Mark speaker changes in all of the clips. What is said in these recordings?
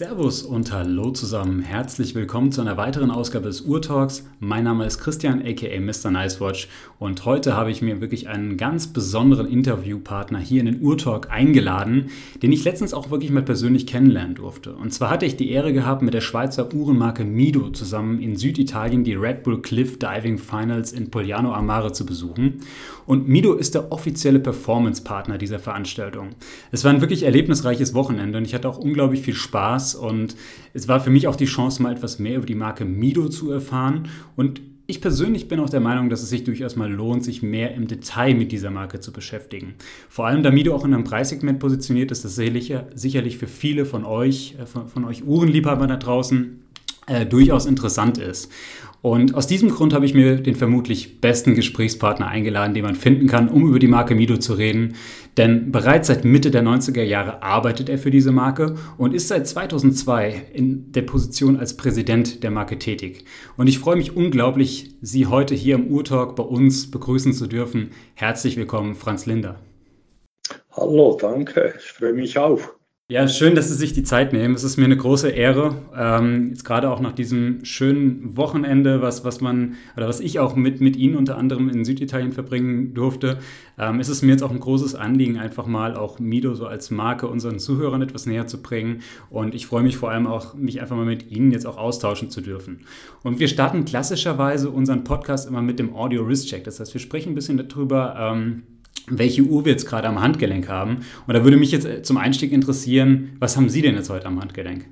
Speaker 1: Servus und hallo zusammen. Herzlich willkommen zu einer weiteren Ausgabe des Urtalks. Mein Name ist Christian aka Mr. Nicewatch und heute habe ich mir wirklich einen ganz besonderen Interviewpartner hier in den Urtalk eingeladen, den ich letztens auch wirklich mal persönlich kennenlernen durfte. Und zwar hatte ich die Ehre gehabt, mit der Schweizer Uhrenmarke Mido zusammen in Süditalien die Red Bull Cliff Diving Finals in Poliano Amare zu besuchen. Und Mido ist der offizielle Performance-Partner dieser Veranstaltung. Es war ein wirklich erlebnisreiches Wochenende und ich hatte auch unglaublich viel Spaß und es war für mich auch die Chance, mal etwas mehr über die Marke Mido zu erfahren und ich persönlich bin auch der Meinung, dass es sich durchaus mal lohnt, sich mehr im Detail mit dieser Marke zu beschäftigen. Vor allem, da Mido auch in einem Preissegment positioniert ist, das sicherlich für viele von euch, äh, von, von euch Uhrenliebhabern da draußen, äh, durchaus interessant ist. Und aus diesem Grund habe ich mir den vermutlich besten Gesprächspartner eingeladen, den man finden kann, um über die Marke Mido zu reden. Denn bereits seit Mitte der 90er Jahre arbeitet er für diese Marke und ist seit 2002 in der Position als Präsident der Marke tätig. Und ich freue mich unglaublich, Sie heute hier im Urtalk bei uns begrüßen zu dürfen. Herzlich willkommen, Franz Linder.
Speaker 2: Hallo, danke. Ich freue mich auch.
Speaker 1: Ja, schön, dass Sie sich die Zeit nehmen. Es ist mir eine große Ehre, ähm, jetzt gerade auch nach diesem schönen Wochenende, was, was man oder was ich auch mit, mit Ihnen unter anderem in Süditalien verbringen durfte, ähm, ist es mir jetzt auch ein großes Anliegen, einfach mal auch Mido so als Marke unseren Zuhörern etwas näher zu bringen. Und ich freue mich vor allem auch, mich einfach mal mit Ihnen jetzt auch austauschen zu dürfen. Und wir starten klassischerweise unseren Podcast immer mit dem Audio Risk Check. Das heißt, wir sprechen ein bisschen darüber, ähm, welche Uhr wir jetzt gerade am Handgelenk haben. Und da würde mich jetzt äh, zum Einstieg interessieren, was haben Sie denn jetzt heute am Handgelenk?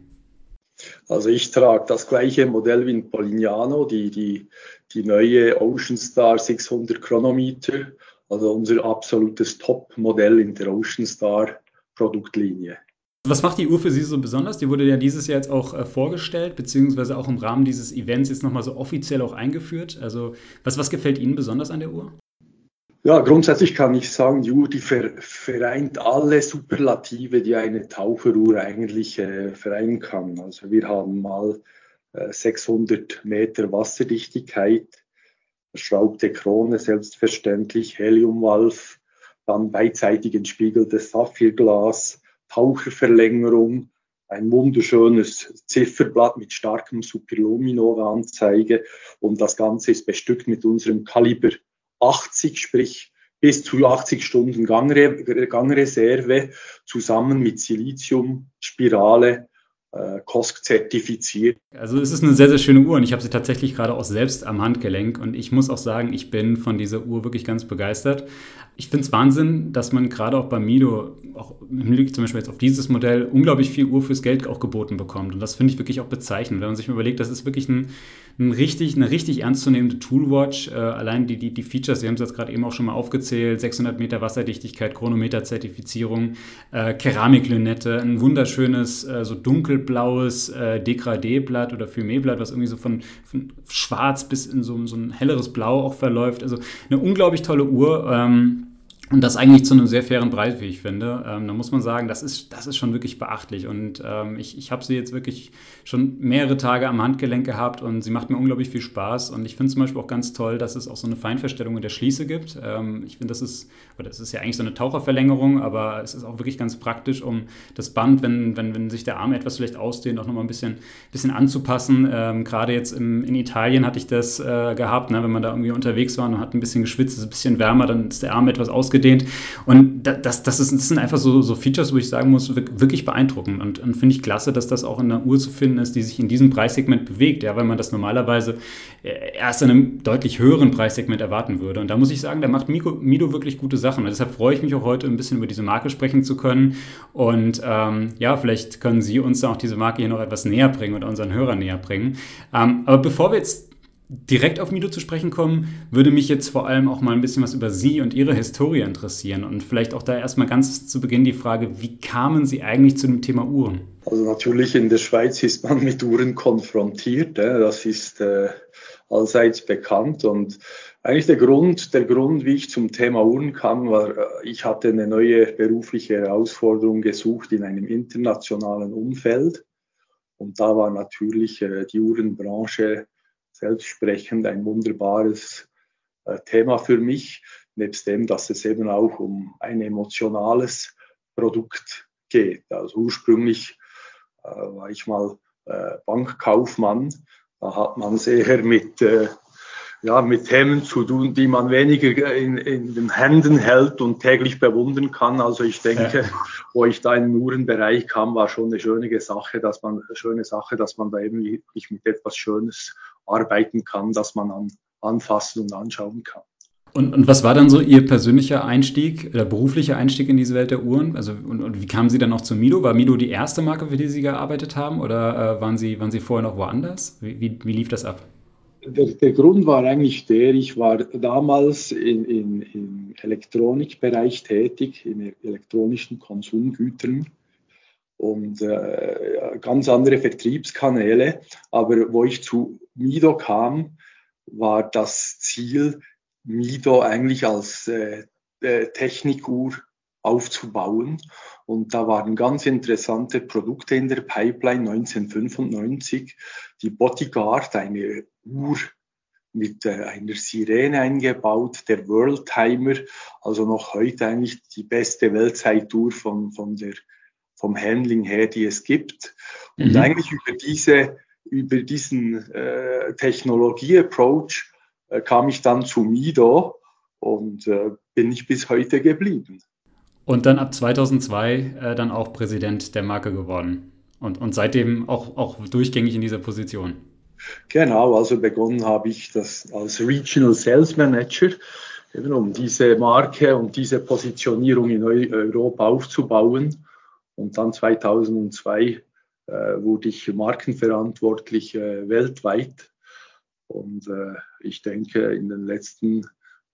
Speaker 2: Also ich trage das gleiche Modell wie ein Polignano, die, die, die neue Ocean Star 600 Chronometer, also unser absolutes Top-Modell in der Ocean Star Produktlinie.
Speaker 1: Was macht die Uhr für Sie so besonders? Die wurde ja dieses Jahr jetzt auch äh, vorgestellt, beziehungsweise auch im Rahmen dieses Events jetzt nochmal so offiziell auch eingeführt. Also was, was gefällt Ihnen besonders an der Uhr?
Speaker 2: Ja, grundsätzlich kann ich sagen, die Uhr, die vereint alle Superlative, die eine Taucheruhr eigentlich äh, vereinen kann. Also wir haben mal äh, 600 Meter Wasserdichtigkeit, verschraubte Krone selbstverständlich, Heliumvalve, dann beidseitig entspiegeltes Saphirglas, Taucherverlängerung, ein wunderschönes Zifferblatt mit starkem Superluminova-Anzeige und das Ganze ist bestückt mit unserem Kaliber 80, sprich bis zu 80 Stunden Gangre Gangreserve zusammen mit Siliziumspirale äh, COSC zertifiziert.
Speaker 1: Also es ist eine sehr, sehr schöne Uhr und ich habe sie tatsächlich gerade auch selbst am Handgelenk und ich muss auch sagen, ich bin von dieser Uhr wirklich ganz begeistert. Ich finde es Wahnsinn, dass man gerade auch bei Mido, auch im Hinblick zum Beispiel jetzt auf dieses Modell, unglaublich viel Uhr fürs Geld auch geboten bekommt. Und das finde ich wirklich auch bezeichnend. Wenn man sich mal überlegt, das ist wirklich ein, ein richtig, eine richtig ernstzunehmende Toolwatch. Äh, allein die, die, die Features, Sie haben es jetzt gerade eben auch schon mal aufgezählt, 600 Meter Wasserdichtigkeit, Chronometer-Zertifizierung, äh, Keramiklünette, ein wunderschönes, äh, so dunkelblaues äh, Degradé-Blatt oder Fumé-Blatt, was irgendwie so von, von schwarz bis in so, so ein helleres Blau auch verläuft. Also eine unglaublich tolle Uhr. Ähm, und das eigentlich zu einem sehr fairen Preis, wie ich finde. Ähm, da muss man sagen, das ist, das ist schon wirklich beachtlich. Und ähm, ich, ich habe sie jetzt wirklich schon mehrere Tage am Handgelenk gehabt und sie macht mir unglaublich viel Spaß. Und ich finde zum Beispiel auch ganz toll, dass es auch so eine Feinverstellung in der Schließe gibt. Ähm, ich finde, das ist, oder das ist ja eigentlich so eine Taucherverlängerung, aber es ist auch wirklich ganz praktisch, um das Band, wenn, wenn, wenn sich der Arm etwas vielleicht ausdehnt, auch nochmal ein bisschen, bisschen anzupassen. Ähm, Gerade jetzt im, in Italien hatte ich das äh, gehabt, ne? wenn man da irgendwie unterwegs war und hat ein bisschen geschwitzt, ist ein bisschen wärmer, dann ist der Arm etwas ausgedehnt ausgedehnt. Und das, das, ist, das sind einfach so, so Features, wo ich sagen muss, wirklich beeindruckend. Und, und finde ich klasse, dass das auch in einer Uhr zu finden ist, die sich in diesem Preissegment bewegt, ja, weil man das normalerweise äh, erst in einem deutlich höheren Preissegment erwarten würde. Und da muss ich sagen, da macht Mido, Mido wirklich gute Sachen. Und deshalb freue ich mich auch heute ein bisschen über diese Marke sprechen zu können. Und ähm, ja, vielleicht können Sie uns auch diese Marke hier noch etwas näher bringen oder unseren Hörern näher bringen. Ähm, aber bevor wir jetzt direkt auf Mido zu sprechen kommen, würde mich jetzt vor allem auch mal ein bisschen was über Sie und Ihre Historie interessieren. Und vielleicht auch da erstmal ganz zu Beginn die Frage, wie kamen Sie eigentlich zu dem Thema Uhren?
Speaker 2: Also natürlich in der Schweiz ist man mit Uhren konfrontiert, das ist äh, allseits bekannt. Und eigentlich der Grund, der Grund, wie ich zum Thema Uhren kam, war, äh, ich hatte eine neue berufliche Herausforderung gesucht in einem internationalen Umfeld. Und da war natürlich äh, die Uhrenbranche selbstsprechend ein wunderbares äh, Thema für mich, nebst dem, dass es eben auch um ein emotionales Produkt geht. Also ursprünglich äh, war ich mal äh, Bankkaufmann. Da hat man sehr mit, äh, ja, mit Themen zu tun, die man weniger in, in den Händen hält und täglich bewundern kann. Also ich denke, ja. wo ich da in den Uhrenbereich kam, war schon eine schöne Sache, dass man, eine schöne Sache, dass man da eben wirklich mit etwas Schönes arbeiten kann, dass man an, anfassen und anschauen kann.
Speaker 1: Und, und, was war dann so Ihr persönlicher Einstieg oder beruflicher Einstieg in diese Welt der Uhren? Also und, und wie kamen Sie dann auch zu Mido? War Mido die erste Marke, für die Sie gearbeitet haben, oder äh, waren Sie waren Sie vorher noch woanders? Wie, wie, wie lief das ab?
Speaker 2: Der, der, Grund war eigentlich der, ich war damals in, in, im Elektronikbereich tätig, in elektronischen Konsumgütern und äh, ganz andere Vertriebskanäle. Aber wo ich zu Mido kam, war das Ziel, Mido eigentlich als äh, äh, Technikuhr aufzubauen. Und da waren ganz interessante Produkte in der Pipeline 1995. Die Bodyguard, eine Uhr mit äh, einer Sirene eingebaut, der World Timer, also noch heute eigentlich die beste Weltzeituhr von, von der, vom Handling her, die es gibt. Und mhm. eigentlich über diese, über diesen äh, Technologie-Approach äh, kam ich dann zu Mido und äh, bin ich bis heute geblieben.
Speaker 1: Und dann ab 2002 äh, dann auch Präsident der Marke geworden und, und seitdem auch, auch durchgängig in dieser Position.
Speaker 2: Genau, also begonnen habe ich das als Regional Sales Manager, eben um diese Marke und diese Positionierung in Europa aufzubauen. Und dann 2002 äh, wurde ich markenverantwortlich äh, weltweit und äh, ich denke, in den letzten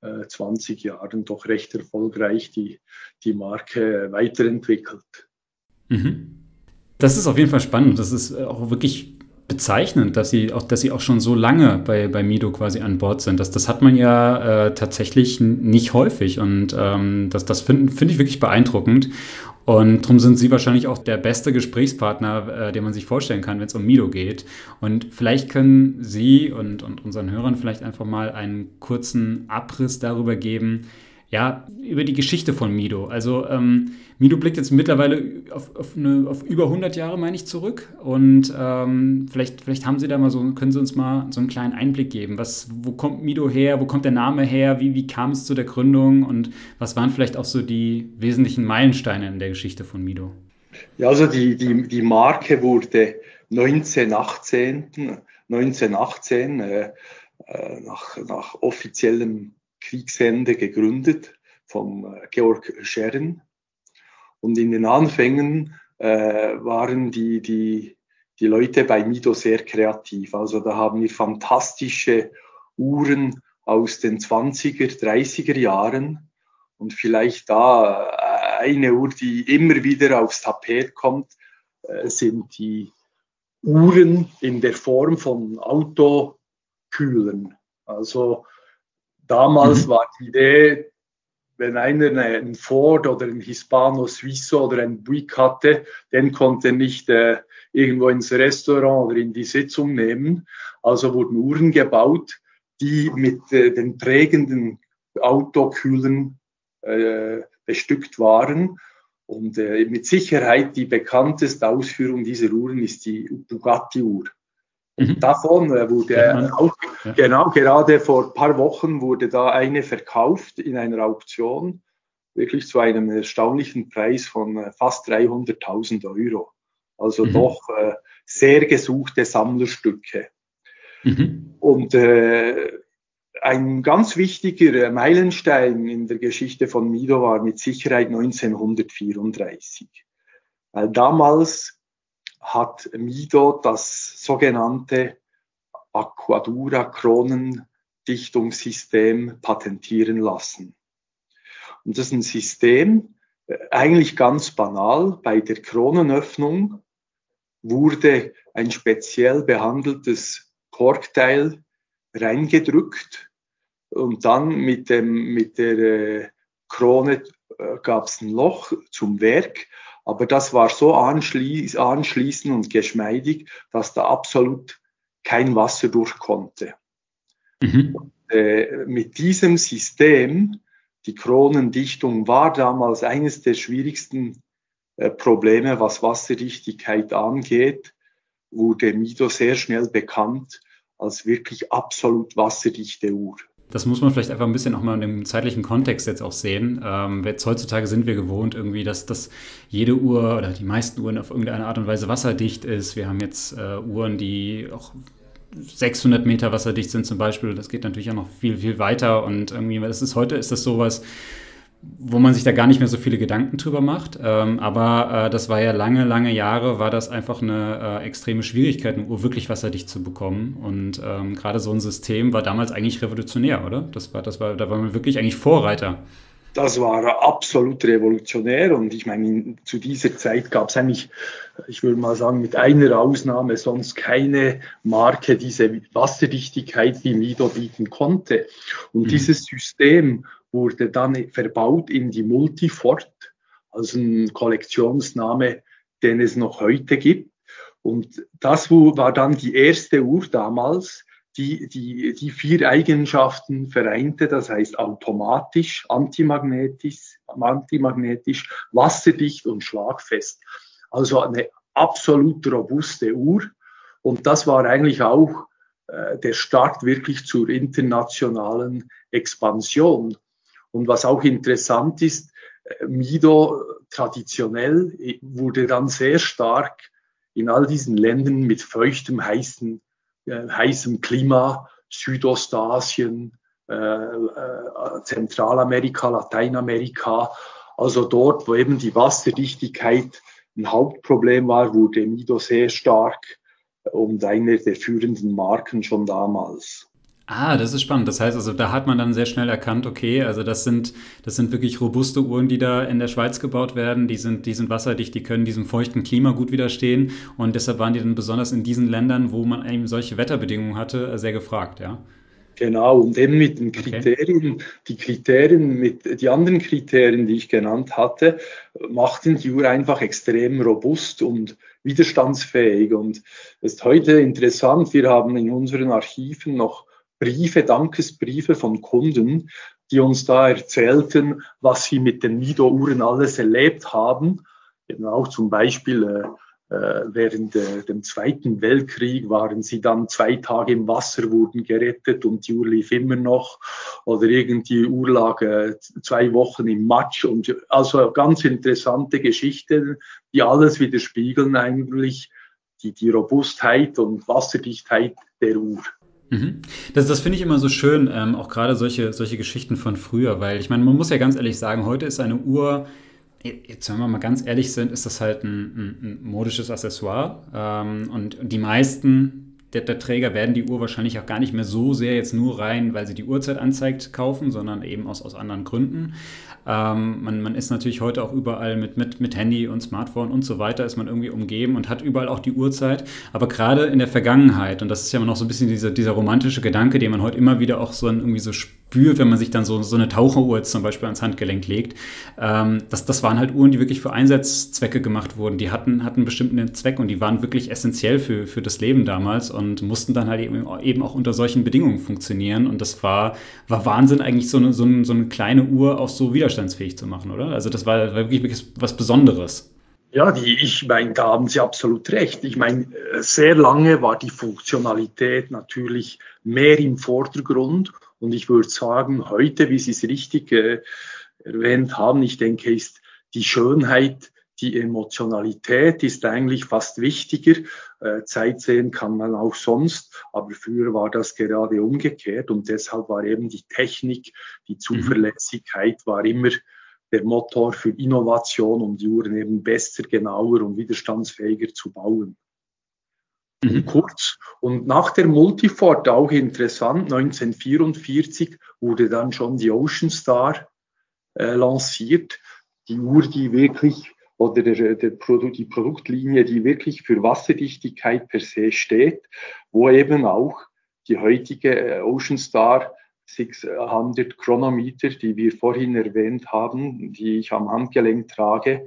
Speaker 2: äh, 20 Jahren doch recht erfolgreich die, die Marke weiterentwickelt.
Speaker 1: Mhm. Das ist auf jeden Fall spannend. Das ist äh, auch wirklich bezeichnend, dass sie auch, dass sie auch schon so lange bei, bei Mido quasi an Bord sind. Das, das hat man ja äh, tatsächlich nicht häufig und ähm, das, das finde find ich wirklich beeindruckend. Und darum sind Sie wahrscheinlich auch der beste Gesprächspartner, äh, den man sich vorstellen kann, wenn es um Mido geht. Und vielleicht können Sie und, und unseren Hörern vielleicht einfach mal einen kurzen Abriss darüber geben, ja, über die Geschichte von Mido. Also ähm, Mido blickt jetzt mittlerweile auf, auf, eine, auf, über 100 Jahre, meine ich, zurück. Und ähm, vielleicht, vielleicht haben Sie da mal so, können Sie uns mal so einen kleinen Einblick geben. Was, wo kommt Mido her? Wo kommt der Name her? Wie, wie kam es zu der Gründung? Und was waren vielleicht auch so die wesentlichen Meilensteine in der Geschichte von Mido?
Speaker 2: Ja, also die, die, die Marke wurde 1918, 1918 äh, äh, nach, nach offiziellem Kriegsende gegründet vom äh, Georg Scheren. Und in den Anfängen äh, waren die, die, die Leute bei Mido sehr kreativ. Also da haben wir fantastische Uhren aus den 20er, 30er Jahren. Und vielleicht da äh, eine Uhr, die immer wieder aufs Tapet kommt, äh, sind die Uhren in der Form von Autokühlern. Also Damals mhm. war die Idee, wenn einer einen Ford oder einen Hispano Suizo oder einen Buick hatte, den konnte nicht äh, irgendwo ins Restaurant oder in die Sitzung nehmen. Also wurden Uhren gebaut, die mit äh, den prägenden Autokühlen äh, bestückt waren. Und äh, mit Sicherheit die bekannteste Ausführung dieser Uhren ist die Bugatti-Uhr. Mhm. Davon äh, wurde ja, auch, ja. genau, gerade vor ein paar Wochen wurde da eine verkauft in einer Auktion, wirklich zu einem erstaunlichen Preis von äh, fast 300.000 Euro. Also mhm. doch äh, sehr gesuchte Sammlerstücke. Mhm. Und äh, ein ganz wichtiger Meilenstein in der Geschichte von Mido war mit Sicherheit 1934. Weil damals hat Mido das sogenannte Aquadura Kronendichtungssystem patentieren lassen. Und das ist ein System, äh, eigentlich ganz banal. Bei der Kronenöffnung wurde ein speziell behandeltes Korkteil reingedrückt und dann mit, dem, mit der äh, Krone äh, gab es ein Loch zum Werk aber das war so anschließ, anschließend und geschmeidig, dass da absolut kein Wasser durch konnte. Mhm. Und, äh, mit diesem System, die Kronendichtung war damals eines der schwierigsten äh, Probleme, was Wasserdichtigkeit angeht, wurde Mido sehr schnell bekannt als wirklich absolut wasserdichte Uhr.
Speaker 1: Das muss man vielleicht einfach ein bisschen auch mal in dem zeitlichen Kontext jetzt auch sehen. Ähm, jetzt heutzutage sind wir gewohnt irgendwie, dass, dass jede Uhr oder die meisten Uhren auf irgendeine Art und Weise wasserdicht ist. Wir haben jetzt äh, Uhren, die auch 600 Meter wasserdicht sind zum Beispiel. Das geht natürlich auch noch viel, viel weiter. Und irgendwie, das ist heute ist das sowas, wo man sich da gar nicht mehr so viele Gedanken drüber macht. Ähm, aber äh, das war ja lange, lange Jahre, war das einfach eine äh, extreme Schwierigkeit, eine Uhr wirklich wasserdicht zu bekommen. Und ähm, gerade so ein System war damals eigentlich revolutionär, oder? Das war, das war, da war man wirklich eigentlich Vorreiter.
Speaker 2: Das war absolut revolutionär und ich meine, zu dieser Zeit gab es eigentlich, ich würde mal sagen, mit einer Ausnahme sonst keine Marke diese Wasserdichtigkeit, die Mido bieten konnte. Und mhm. dieses System wurde dann verbaut in die Multifort, also ein Kollektionsname, den es noch heute gibt. Und das war dann die erste Uhr damals, die, die, die vier Eigenschaften vereinte, das heißt automatisch, antimagnetisch, antimagnetisch, wasserdicht und schlagfest. Also eine absolut robuste Uhr. Und das war eigentlich auch äh, der Start wirklich zur internationalen Expansion. Und was auch interessant ist, äh, Mido traditionell äh, wurde dann sehr stark in all diesen Ländern mit feuchtem, heißen, äh, heißem Klima, Südostasien, äh, äh, Zentralamerika, Lateinamerika, also dort, wo eben die Wasserdichtigkeit ein Hauptproblem war, wurde Mido sehr stark und eine der führenden Marken schon damals.
Speaker 1: Ah, das ist spannend. Das heißt also, da hat man dann sehr schnell erkannt, okay, also das sind, das sind wirklich robuste Uhren, die da in der Schweiz gebaut werden. Die sind, die sind wasserdicht, die können diesem feuchten Klima gut widerstehen. Und deshalb waren die dann besonders in diesen Ländern, wo man eben solche Wetterbedingungen hatte, sehr gefragt, ja.
Speaker 2: Genau, und eben mit den Kriterien, okay. die Kriterien, mit die anderen Kriterien, die ich genannt hatte, machten die Uhr einfach extrem robust und widerstandsfähig. Und es ist heute interessant, wir haben in unseren Archiven noch Briefe, Dankesbriefe von Kunden, die uns da erzählten, was sie mit den Mido-Uhren alles erlebt haben. Eben auch zum Beispiel äh, äh, während äh, dem Zweiten Weltkrieg waren sie dann zwei Tage im Wasser, wurden gerettet und die Uhr lief immer noch. Oder irgendwie Uhr lag äh, zwei Wochen im Matsch. Und also ganz interessante Geschichten, die alles widerspiegeln eigentlich die, die Robustheit und Wasserdichtheit der Uhr.
Speaker 1: Mhm. Das, das finde ich immer so schön, ähm, auch gerade solche, solche Geschichten von früher, weil ich meine, man muss ja ganz ehrlich sagen, heute ist eine Uhr, jetzt wenn wir mal ganz ehrlich sind, ist das halt ein, ein, ein modisches Accessoire ähm, und die meisten der, der, Träger werden die Uhr wahrscheinlich auch gar nicht mehr so sehr jetzt nur rein, weil sie die Uhrzeit anzeigt, kaufen, sondern eben aus, aus anderen Gründen. Ähm, man, man ist natürlich heute auch überall mit, mit, mit Handy und Smartphone und so weiter, ist man irgendwie umgeben und hat überall auch die Uhrzeit. Aber gerade in der Vergangenheit, und das ist ja noch so ein bisschen dieser, dieser romantische Gedanke, den man heute immer wieder auch so irgendwie so spürt, wenn man sich dann so, so eine Taucheruhr zum Beispiel ans Handgelenk legt, ähm, das, das waren halt Uhren, die wirklich für Einsatzzwecke gemacht wurden. Die hatten, hatten einen bestimmten Zweck und die waren wirklich essentiell für, für das Leben damals und mussten dann halt eben, eben auch unter solchen Bedingungen funktionieren. Und das war, war Wahnsinn, eigentlich so eine, so, eine, so eine kleine Uhr auch so widerstandsfähig zu machen, oder? Also das war wirklich, wirklich was Besonderes.
Speaker 2: Ja, die, ich meine, da haben Sie absolut recht. Ich meine, sehr lange war die Funktionalität natürlich mehr im Vordergrund. Und ich würde sagen, heute, wie Sie es richtig äh, erwähnt haben, ich denke, ist die Schönheit die Emotionalität ist eigentlich fast wichtiger. Äh, Zeit sehen kann man auch sonst, aber früher war das gerade umgekehrt und deshalb war eben die Technik, die mhm. Zuverlässigkeit war immer der Motor für Innovation, um die Uhren eben besser, genauer und widerstandsfähiger zu bauen. Mhm. Kurz. Und nach der Multifort, auch interessant, 1944 wurde dann schon die Ocean Star äh, lanciert. Die Uhr, die wirklich oder der, der Produkt, die Produktlinie, die wirklich für Wasserdichtigkeit per se steht, wo eben auch die heutige äh, Ocean Star 600 Chronometer, die wir vorhin erwähnt haben, die ich am Handgelenk trage,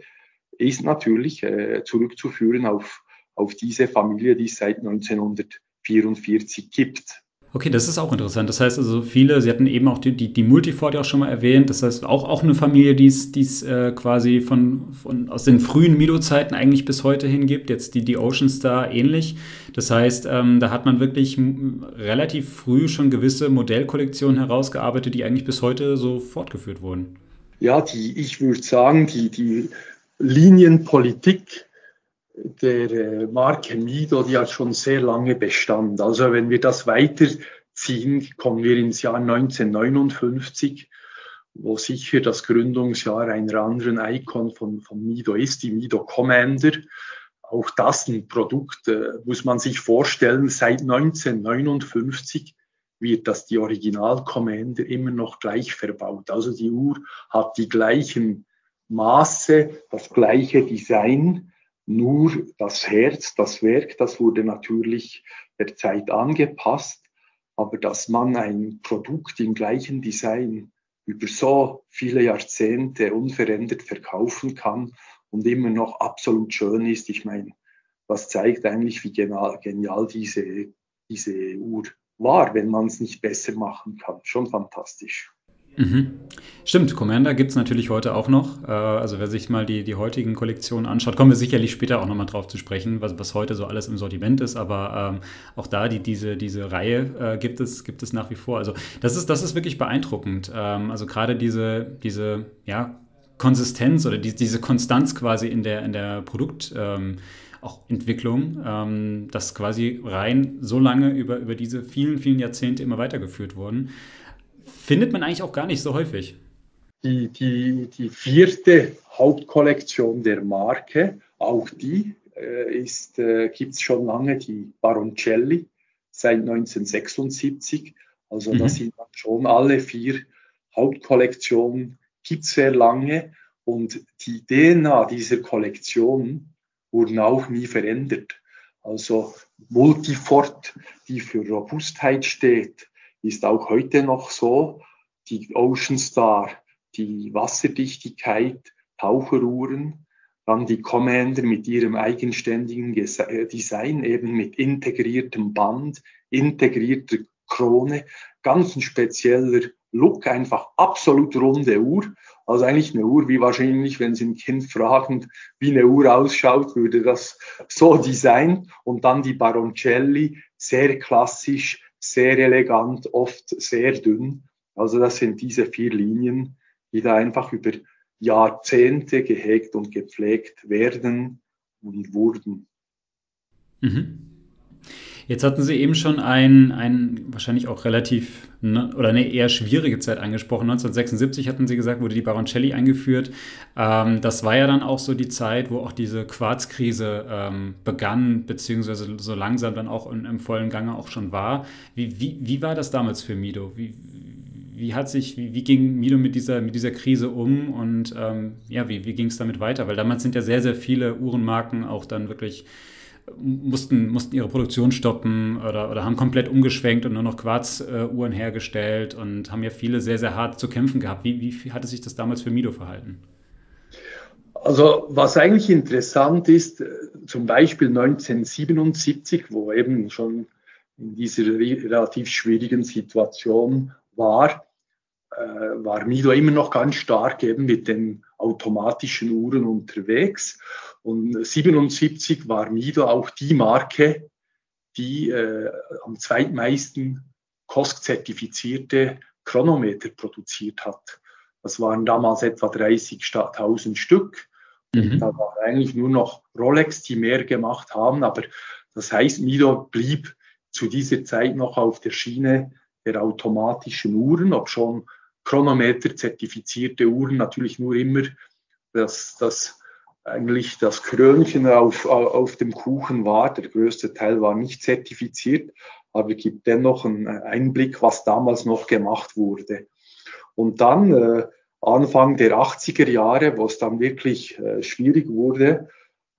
Speaker 2: ist natürlich äh, zurückzuführen auf, auf diese Familie, die es seit 1944 gibt.
Speaker 1: Okay, das ist auch interessant. Das heißt also viele, Sie hatten eben auch die, die, die Multiford ja auch schon mal erwähnt, das heißt auch, auch eine Familie, die es äh, quasi von, von, aus den frühen Mido-Zeiten eigentlich bis heute hin gibt, jetzt die, die Ocean Star ähnlich. Das heißt, ähm, da hat man wirklich relativ früh schon gewisse Modellkollektionen herausgearbeitet, die eigentlich bis heute so fortgeführt wurden.
Speaker 2: Ja, die, ich würde sagen, die, die Linienpolitik der äh, Marke Mido, die hat schon sehr lange Bestand. Also wenn wir das weiterziehen, kommen wir ins Jahr 1959, wo sicher das Gründungsjahr einer anderen Icon von, von Mido ist, die Mido Commander. Auch das ein Produkt, äh, muss man sich vorstellen, seit 1959 wird das die Original Commander immer noch gleich verbaut. Also die Uhr hat die gleichen Maße, das gleiche Design, nur das Herz, das Werk, das wurde natürlich der Zeit angepasst, aber dass man ein Produkt im gleichen Design über so viele Jahrzehnte unverändert verkaufen kann und immer noch absolut schön ist, ich meine, das zeigt eigentlich, wie genial, genial diese, diese Uhr war, wenn man es nicht besser machen kann. Schon fantastisch.
Speaker 1: Mhm. Stimmt, Commander gibt es natürlich heute auch noch. Äh, also wer sich mal die, die heutigen Kollektionen anschaut, kommen wir sicherlich später auch nochmal drauf zu sprechen, was, was heute so alles im Sortiment ist. Aber ähm, auch da, die, diese, diese Reihe äh, gibt, es, gibt es nach wie vor. Also das ist, das ist wirklich beeindruckend. Ähm, also gerade diese, diese ja, Konsistenz oder die, diese Konstanz quasi in der, in der Produkt. Ähm, auch Entwicklung, ähm, das quasi rein so lange über, über diese vielen, vielen Jahrzehnte immer weitergeführt wurden findet man eigentlich auch gar nicht so häufig.
Speaker 2: Die, die, die vierte Hauptkollektion der Marke, auch die äh, äh, gibt es schon lange, die Baroncelli seit 1976. Also mhm. da sind schon alle vier Hauptkollektionen, gibt es sehr lange. Und die DNA dieser Kollektion wurden auch nie verändert. Also Multifort, die für Robustheit steht, ist auch heute noch so. Die Ocean Star, die Wasserdichtigkeit, Taucheruhren, dann die Commander mit ihrem eigenständigen äh, Design, eben mit integriertem Band, integrierter Krone, ganz ein spezieller Look, einfach absolut runde Uhr. Also eigentlich eine Uhr, wie wahrscheinlich, wenn Sie ein Kind fragen, wie eine Uhr ausschaut, würde das so designen. Und dann die Baroncelli, sehr klassisch, sehr elegant, oft sehr dünn. Also das sind diese vier Linien, die da einfach über Jahrzehnte gehegt und gepflegt werden und wurden.
Speaker 1: Mhm. Jetzt hatten Sie eben schon ein, ein wahrscheinlich auch relativ ne, oder eine eher schwierige Zeit angesprochen. 1976 hatten Sie gesagt, wurde die Baroncelli eingeführt. Ähm, das war ja dann auch so die Zeit, wo auch diese Quarzkrise ähm, begann, beziehungsweise so langsam dann auch in, im vollen Gange auch schon war. Wie, wie, wie war das damals für Mido? Wie, wie hat sich, wie, wie, ging Mido mit dieser, mit dieser Krise um und ähm, ja, wie, wie ging es damit weiter? Weil damals sind ja sehr, sehr viele Uhrenmarken auch dann wirklich mussten, mussten ihre Produktion stoppen oder, oder haben komplett umgeschwenkt und nur noch Quarzuhren hergestellt und haben ja viele sehr, sehr hart zu kämpfen gehabt. Wie, wie hatte sich das damals für Mido verhalten?
Speaker 2: Also was eigentlich interessant ist, äh, zum Beispiel 1977, wo eben schon in dieser relativ schwierigen Situation war, äh, war Mido immer noch ganz stark eben mit den automatischen Uhren unterwegs. Und 77 war Mido auch die Marke, die äh, am zweitmeisten COSC-zertifizierte Chronometer produziert hat. Das waren damals etwa 30.000 Stück. Mhm. Da war eigentlich nur noch Rolex, die mehr gemacht haben. Aber das heißt, Mido blieb zu dieser Zeit noch auf der Schiene der automatischen Uhren, ob schon Chronometer zertifizierte Uhren natürlich nur immer das, das eigentlich das Krönchen auf, auf dem Kuchen war. Der größte Teil war nicht zertifiziert, aber gibt dennoch einen Einblick, was damals noch gemacht wurde. Und dann äh, Anfang der 80er Jahre, wo es dann wirklich äh, schwierig wurde,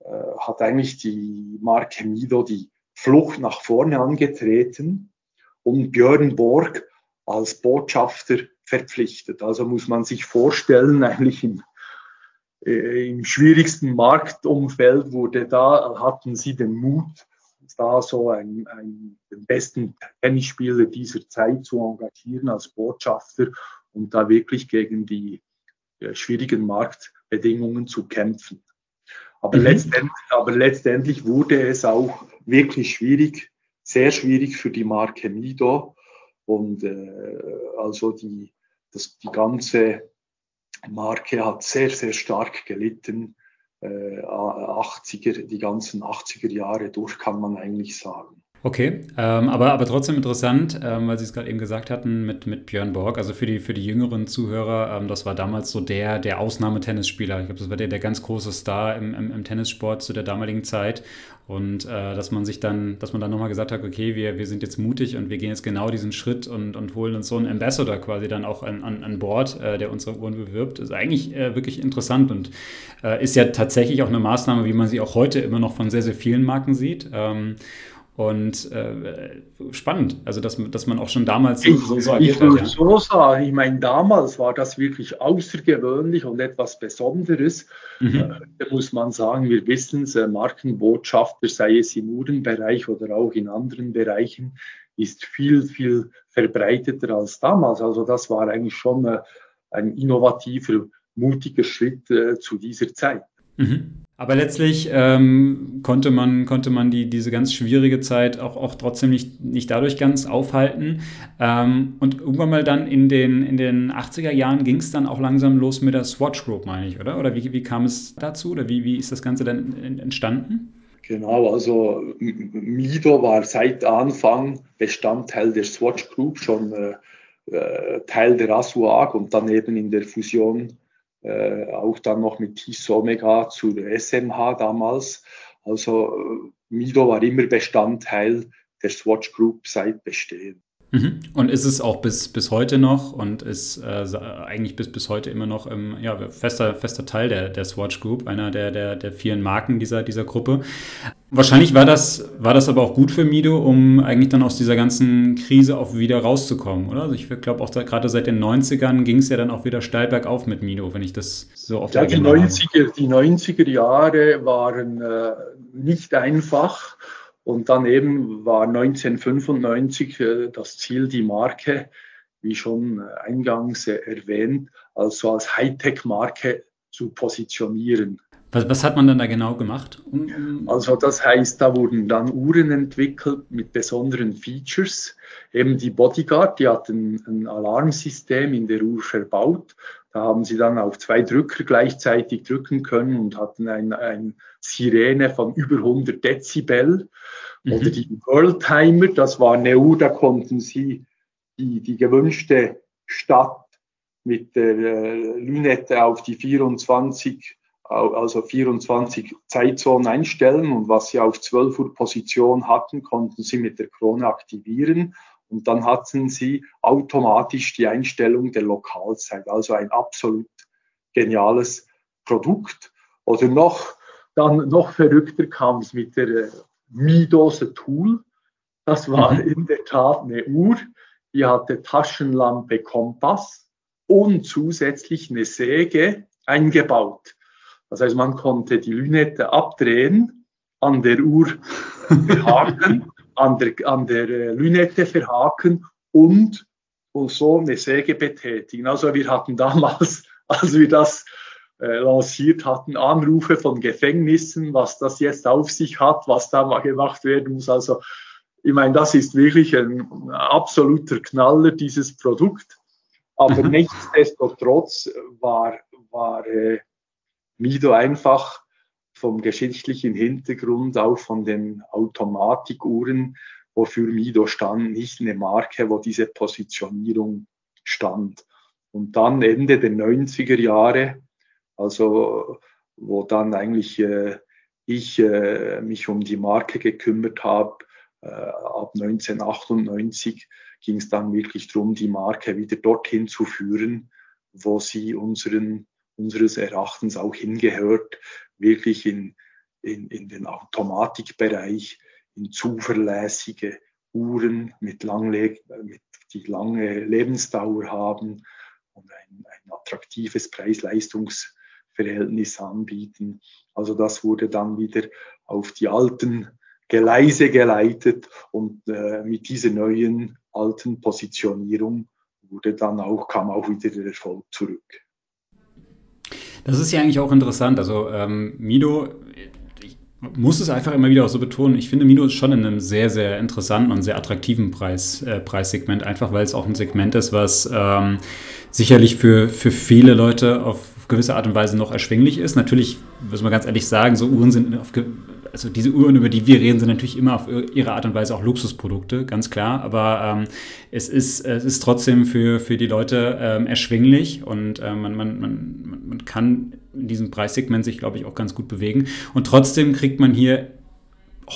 Speaker 2: äh, hat eigentlich die Marke Mido die Flucht nach vorne angetreten und Björn Borg als Botschafter verpflichtet. Also muss man sich vorstellen, eigentlich im äh, im schwierigsten Marktumfeld wurde da, hatten sie den Mut, da so einen, einen, den besten Tennisspieler dieser Zeit zu engagieren als Botschafter und da wirklich gegen die äh, schwierigen Marktbedingungen zu kämpfen. Aber, mhm. letztendlich, aber letztendlich wurde es auch wirklich schwierig, sehr schwierig für die Marke Mido. Und äh, also die, das, die ganze Marke hat sehr, sehr stark gelitten. Äh, 80er, die ganzen 80er Jahre durch, kann man eigentlich sagen.
Speaker 1: Okay, ähm, aber, aber trotzdem interessant, ähm, weil Sie es gerade eben gesagt hatten mit, mit Björn Borg. Also für die, für die jüngeren Zuhörer, ähm, das war damals so der, der Ausnahmetennisspieler. Ich glaube, das war der, der ganz große Star im, im, im Tennissport zu der damaligen Zeit. Und äh, dass man sich dann, dass man dann nochmal gesagt hat, okay, wir, wir sind jetzt mutig und wir gehen jetzt genau diesen Schritt und, und holen uns so einen Ambassador quasi dann auch an, an, an Bord, äh, der unsere Uhren bewirbt, ist eigentlich äh, wirklich interessant und äh, ist ja tatsächlich auch eine Maßnahme, wie man sie auch heute immer noch von sehr, sehr vielen Marken sieht. Und äh, spannend, also dass, dass man auch schon damals
Speaker 2: ich, so, so agiert ich hat. Ich würde so sagen, ich meine, damals war das wirklich außergewöhnlich und etwas Besonderes. Mhm. Äh, da muss man sagen, wir wissen es, äh, Markenbotschafter, sei es im Uhrenbereich oder auch in anderen Bereichen, ist viel, viel verbreiteter als damals. Also das war eigentlich schon äh, ein innovativer, mutiger Schritt äh, zu dieser Zeit.
Speaker 1: Mhm. Aber letztlich ähm, konnte man, konnte man die, diese ganz schwierige Zeit auch, auch trotzdem nicht, nicht dadurch ganz aufhalten. Ähm, und irgendwann mal dann in den, in den 80er Jahren ging es dann auch langsam los mit der Swatch Group, meine ich, oder? Oder wie, wie kam es dazu? Oder wie, wie ist das Ganze dann entstanden?
Speaker 2: Genau, also Mido war seit Anfang Bestandteil der Swatch Group, schon äh, äh Teil der Asuag und daneben in der Fusion äh, auch dann noch mit TIS Omega zur SMH damals. Also äh, Mido war immer Bestandteil der Swatch Group seit Bestehen.
Speaker 1: Mhm. Und ist es auch bis, bis heute noch und ist äh, eigentlich bis, bis heute immer noch ähm, ja, fester, fester Teil der, der Swatch Group, einer der, der, der vielen Marken dieser, dieser Gruppe. Wahrscheinlich war das, war das aber auch gut für Mido, um eigentlich dann aus dieser ganzen Krise auch wieder rauszukommen, oder? Also ich glaube auch gerade seit den 90ern ging es ja dann auch wieder steil bergauf mit Mido, wenn ich das so oft
Speaker 2: ja, die 90er, die 90er Jahre waren äh, nicht einfach und daneben war 1995 äh, das Ziel, die Marke, wie schon äh, eingangs äh, erwähnt, also als Hightech-Marke zu positionieren.
Speaker 1: Was, was, hat man dann da genau gemacht?
Speaker 2: Also das heißt, da wurden dann Uhren entwickelt mit besonderen Features. Eben die Bodyguard, die hat ein, ein Alarmsystem in der Uhr verbaut. Da haben sie dann auf zwei Drücker gleichzeitig drücken können und hatten ein, ein Sirene von über 100 Dezibel. Mhm. Oder die Worldtimer, das war eine Uhr, da konnten sie die, die gewünschte Stadt mit der äh, Lünette auf die 24, also 24 Zeitzonen einstellen und was sie auf 12 Uhr Position hatten, konnten sie mit der Krone aktivieren und dann hatten sie automatisch die Einstellung der Lokalzeit, also ein absolut geniales Produkt. Oder noch, dann noch verrückter kam es mit der äh, Midose Tool. Das war mhm. in der Tat eine Uhr, die hatte Taschenlampe, Kompass und zusätzlich eine Säge eingebaut. Das heißt, man konnte die Lünette abdrehen, an der Uhr verhaken, an der, an der äh, Lünette verhaken und, und so eine Säge betätigen. Also wir hatten damals, als wir das äh, lanciert hatten, Anrufe von Gefängnissen, was das jetzt auf sich hat, was da mal gemacht werden muss. Also ich meine, das ist wirklich ein absoluter Knaller, dieses Produkt. Aber mhm. nichtsdestotrotz war, war äh, Mido einfach vom geschichtlichen Hintergrund, auch von den Automatikuhren, wofür Mido stand, nicht eine Marke, wo diese Positionierung stand. Und dann Ende der 90er Jahre also wo dann eigentlich äh, ich äh, mich um die Marke gekümmert habe. Äh, ab 1998 ging es dann wirklich darum, die Marke wieder dorthin zu führen, wo sie unseren, unseres Erachtens auch hingehört, wirklich in, in, in den Automatikbereich, in zuverlässige Uhren mit, langle mit die lange Lebensdauer haben und ein, ein attraktives Preis-Leistungs- Verhältnis anbieten. Also das wurde dann wieder auf die alten Geleise geleitet und äh, mit dieser neuen alten Positionierung wurde dann auch, kam auch wieder der Erfolg zurück.
Speaker 1: Das ist ja eigentlich auch interessant. Also ähm, Mido, ich muss es einfach immer wieder auch so betonen, ich finde Mido ist schon in einem sehr, sehr interessanten und sehr attraktiven Preis, äh, Preissegment, einfach weil es auch ein Segment ist, was ähm, sicherlich für, für viele Leute auf gewisse Art und Weise noch erschwinglich ist. Natürlich, muss man ganz ehrlich sagen, so Uhren sind auf, also diese Uhren, über die wir reden, sind natürlich immer auf ihre Art und Weise auch Luxusprodukte, ganz klar. Aber ähm, es, ist, es ist trotzdem für, für die Leute ähm, erschwinglich und äh, man, man, man, man kann in diesem Preissegment sich, glaube ich, auch ganz gut bewegen. Und trotzdem kriegt man hier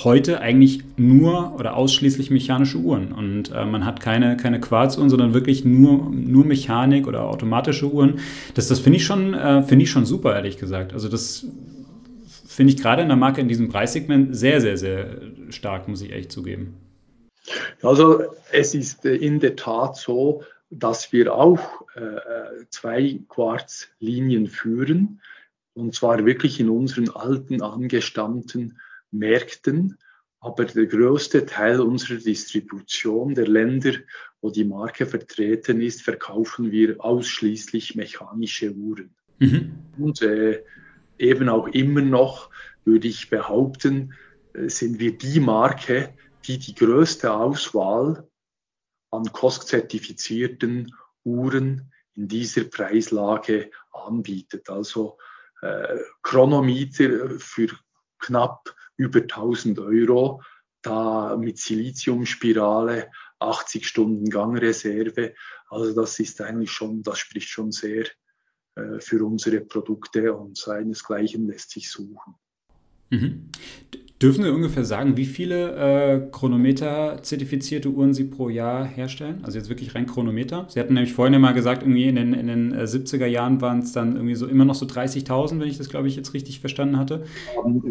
Speaker 1: heute eigentlich nur oder ausschließlich mechanische Uhren. Und äh, man hat keine, keine Quarzuhren, sondern wirklich nur, nur Mechanik oder automatische Uhren. Das, das finde ich, schon, äh, find ich schon super, ehrlich gesagt. Also das finde ich gerade in der Marke in diesem Preissegment sehr, sehr, sehr stark, muss ich echt zugeben.
Speaker 2: Also es ist in der Tat so, dass wir auch äh, zwei Quarzlinien führen, und zwar wirklich in unseren alten angestammten Märkten. Aber der größte Teil unserer Distribution der Länder, wo die Marke vertreten ist, verkaufen wir ausschließlich mechanische Uhren. Mhm. Und äh, eben auch immer noch, würde ich behaupten, äh, sind wir die Marke, die die größte Auswahl an COSC-zertifizierten Uhren in dieser Preislage anbietet. Also äh, Chronometer für knapp über 1000 Euro, da mit Siliziumspirale, 80 Stunden Gangreserve. Also das ist eigentlich schon, das spricht schon sehr äh, für unsere Produkte und seinesgleichen lässt sich suchen.
Speaker 1: Mhm. Dürfen Sie ungefähr sagen, wie viele äh, Chronometer-zertifizierte Uhren Sie pro Jahr herstellen? Also jetzt wirklich rein Chronometer. Sie hatten nämlich vorhin ja mal gesagt, irgendwie in den, in den 70er äh, Jahren waren es dann irgendwie so immer noch so 30.000, wenn ich das, glaube ich, jetzt richtig verstanden hatte.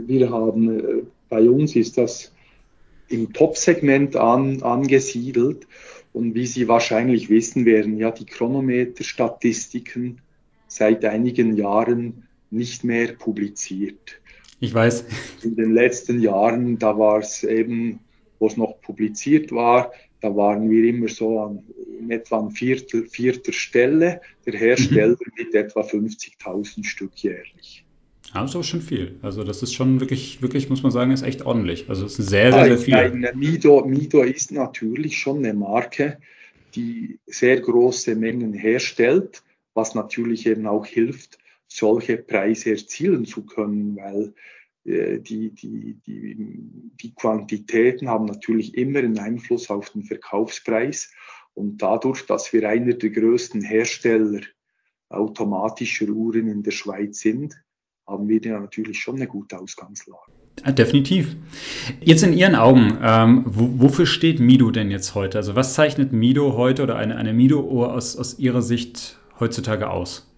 Speaker 2: Wir haben, äh, bei uns ist das im Top-Segment an, angesiedelt. Und wie Sie wahrscheinlich wissen, werden ja die Chronometer-Statistiken seit einigen Jahren nicht mehr publiziert.
Speaker 1: Ich weiß.
Speaker 2: In den letzten Jahren, da war es eben, wo es noch publiziert war, da waren wir immer so an in etwa an vierter, vierter Stelle, der Hersteller mhm. mit etwa 50.000 Stück jährlich.
Speaker 1: Aber schon viel. Also das ist schon wirklich, wirklich, muss man sagen, ist echt ordentlich. Also es ist sehr, sehr, sehr viel.
Speaker 2: Meine, Mido, Mido ist natürlich schon eine Marke, die sehr große Mengen herstellt was natürlich eben auch hilft, solche Preise erzielen zu können, weil äh, die, die, die, die Quantitäten haben natürlich immer einen Einfluss auf den Verkaufspreis. Und dadurch, dass wir einer der größten Hersteller automatischer Uhren in der Schweiz sind, haben wir ja natürlich schon eine gute Ausgangslage.
Speaker 1: Definitiv. Jetzt in Ihren Augen, ähm, wofür steht Mido denn jetzt heute? Also was zeichnet Mido heute oder eine, eine Mido-Uhr aus, aus Ihrer Sicht heutzutage aus?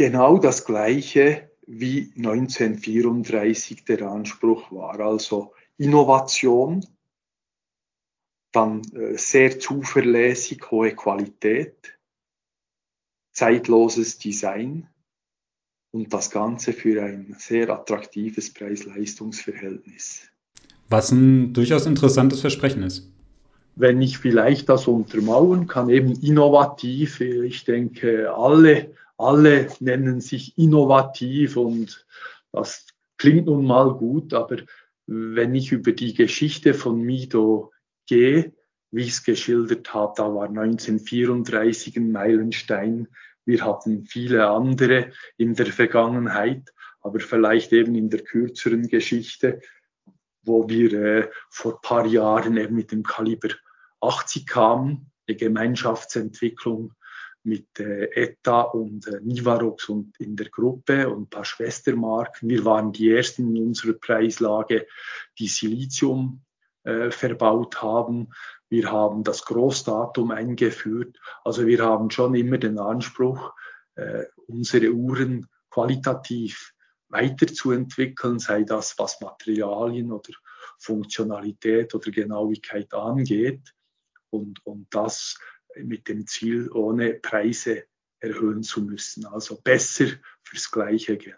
Speaker 2: Genau das Gleiche wie 1934 der Anspruch war, also Innovation, dann äh, sehr zuverlässig, hohe Qualität, zeitloses Design und das Ganze für ein sehr attraktives Preis-Leistungs-Verhältnis.
Speaker 1: Was ein durchaus interessantes Versprechen ist
Speaker 2: wenn ich vielleicht das untermauern kann, eben innovativ. Ich denke, alle, alle nennen sich innovativ und das klingt nun mal gut, aber wenn ich über die Geschichte von Mido gehe, wie ich es geschildert habe, da war 1934 ein Meilenstein. Wir hatten viele andere in der Vergangenheit, aber vielleicht eben in der kürzeren Geschichte, wo wir äh, vor paar Jahren eben mit dem Kaliber 80 kamen, die Gemeinschaftsentwicklung mit äh, ETA und äh, Nivarox und in der Gruppe und ein paar Schwestermarken. Wir waren die ersten in unserer Preislage, die Silizium äh, verbaut haben. Wir haben das Großdatum eingeführt. Also wir haben schon immer den Anspruch, äh, unsere Uhren qualitativ weiterzuentwickeln, sei das was Materialien oder Funktionalität oder Genauigkeit angeht und, und das mit dem Ziel, ohne Preise erhöhen zu müssen. Also besser fürs gleiche Geld.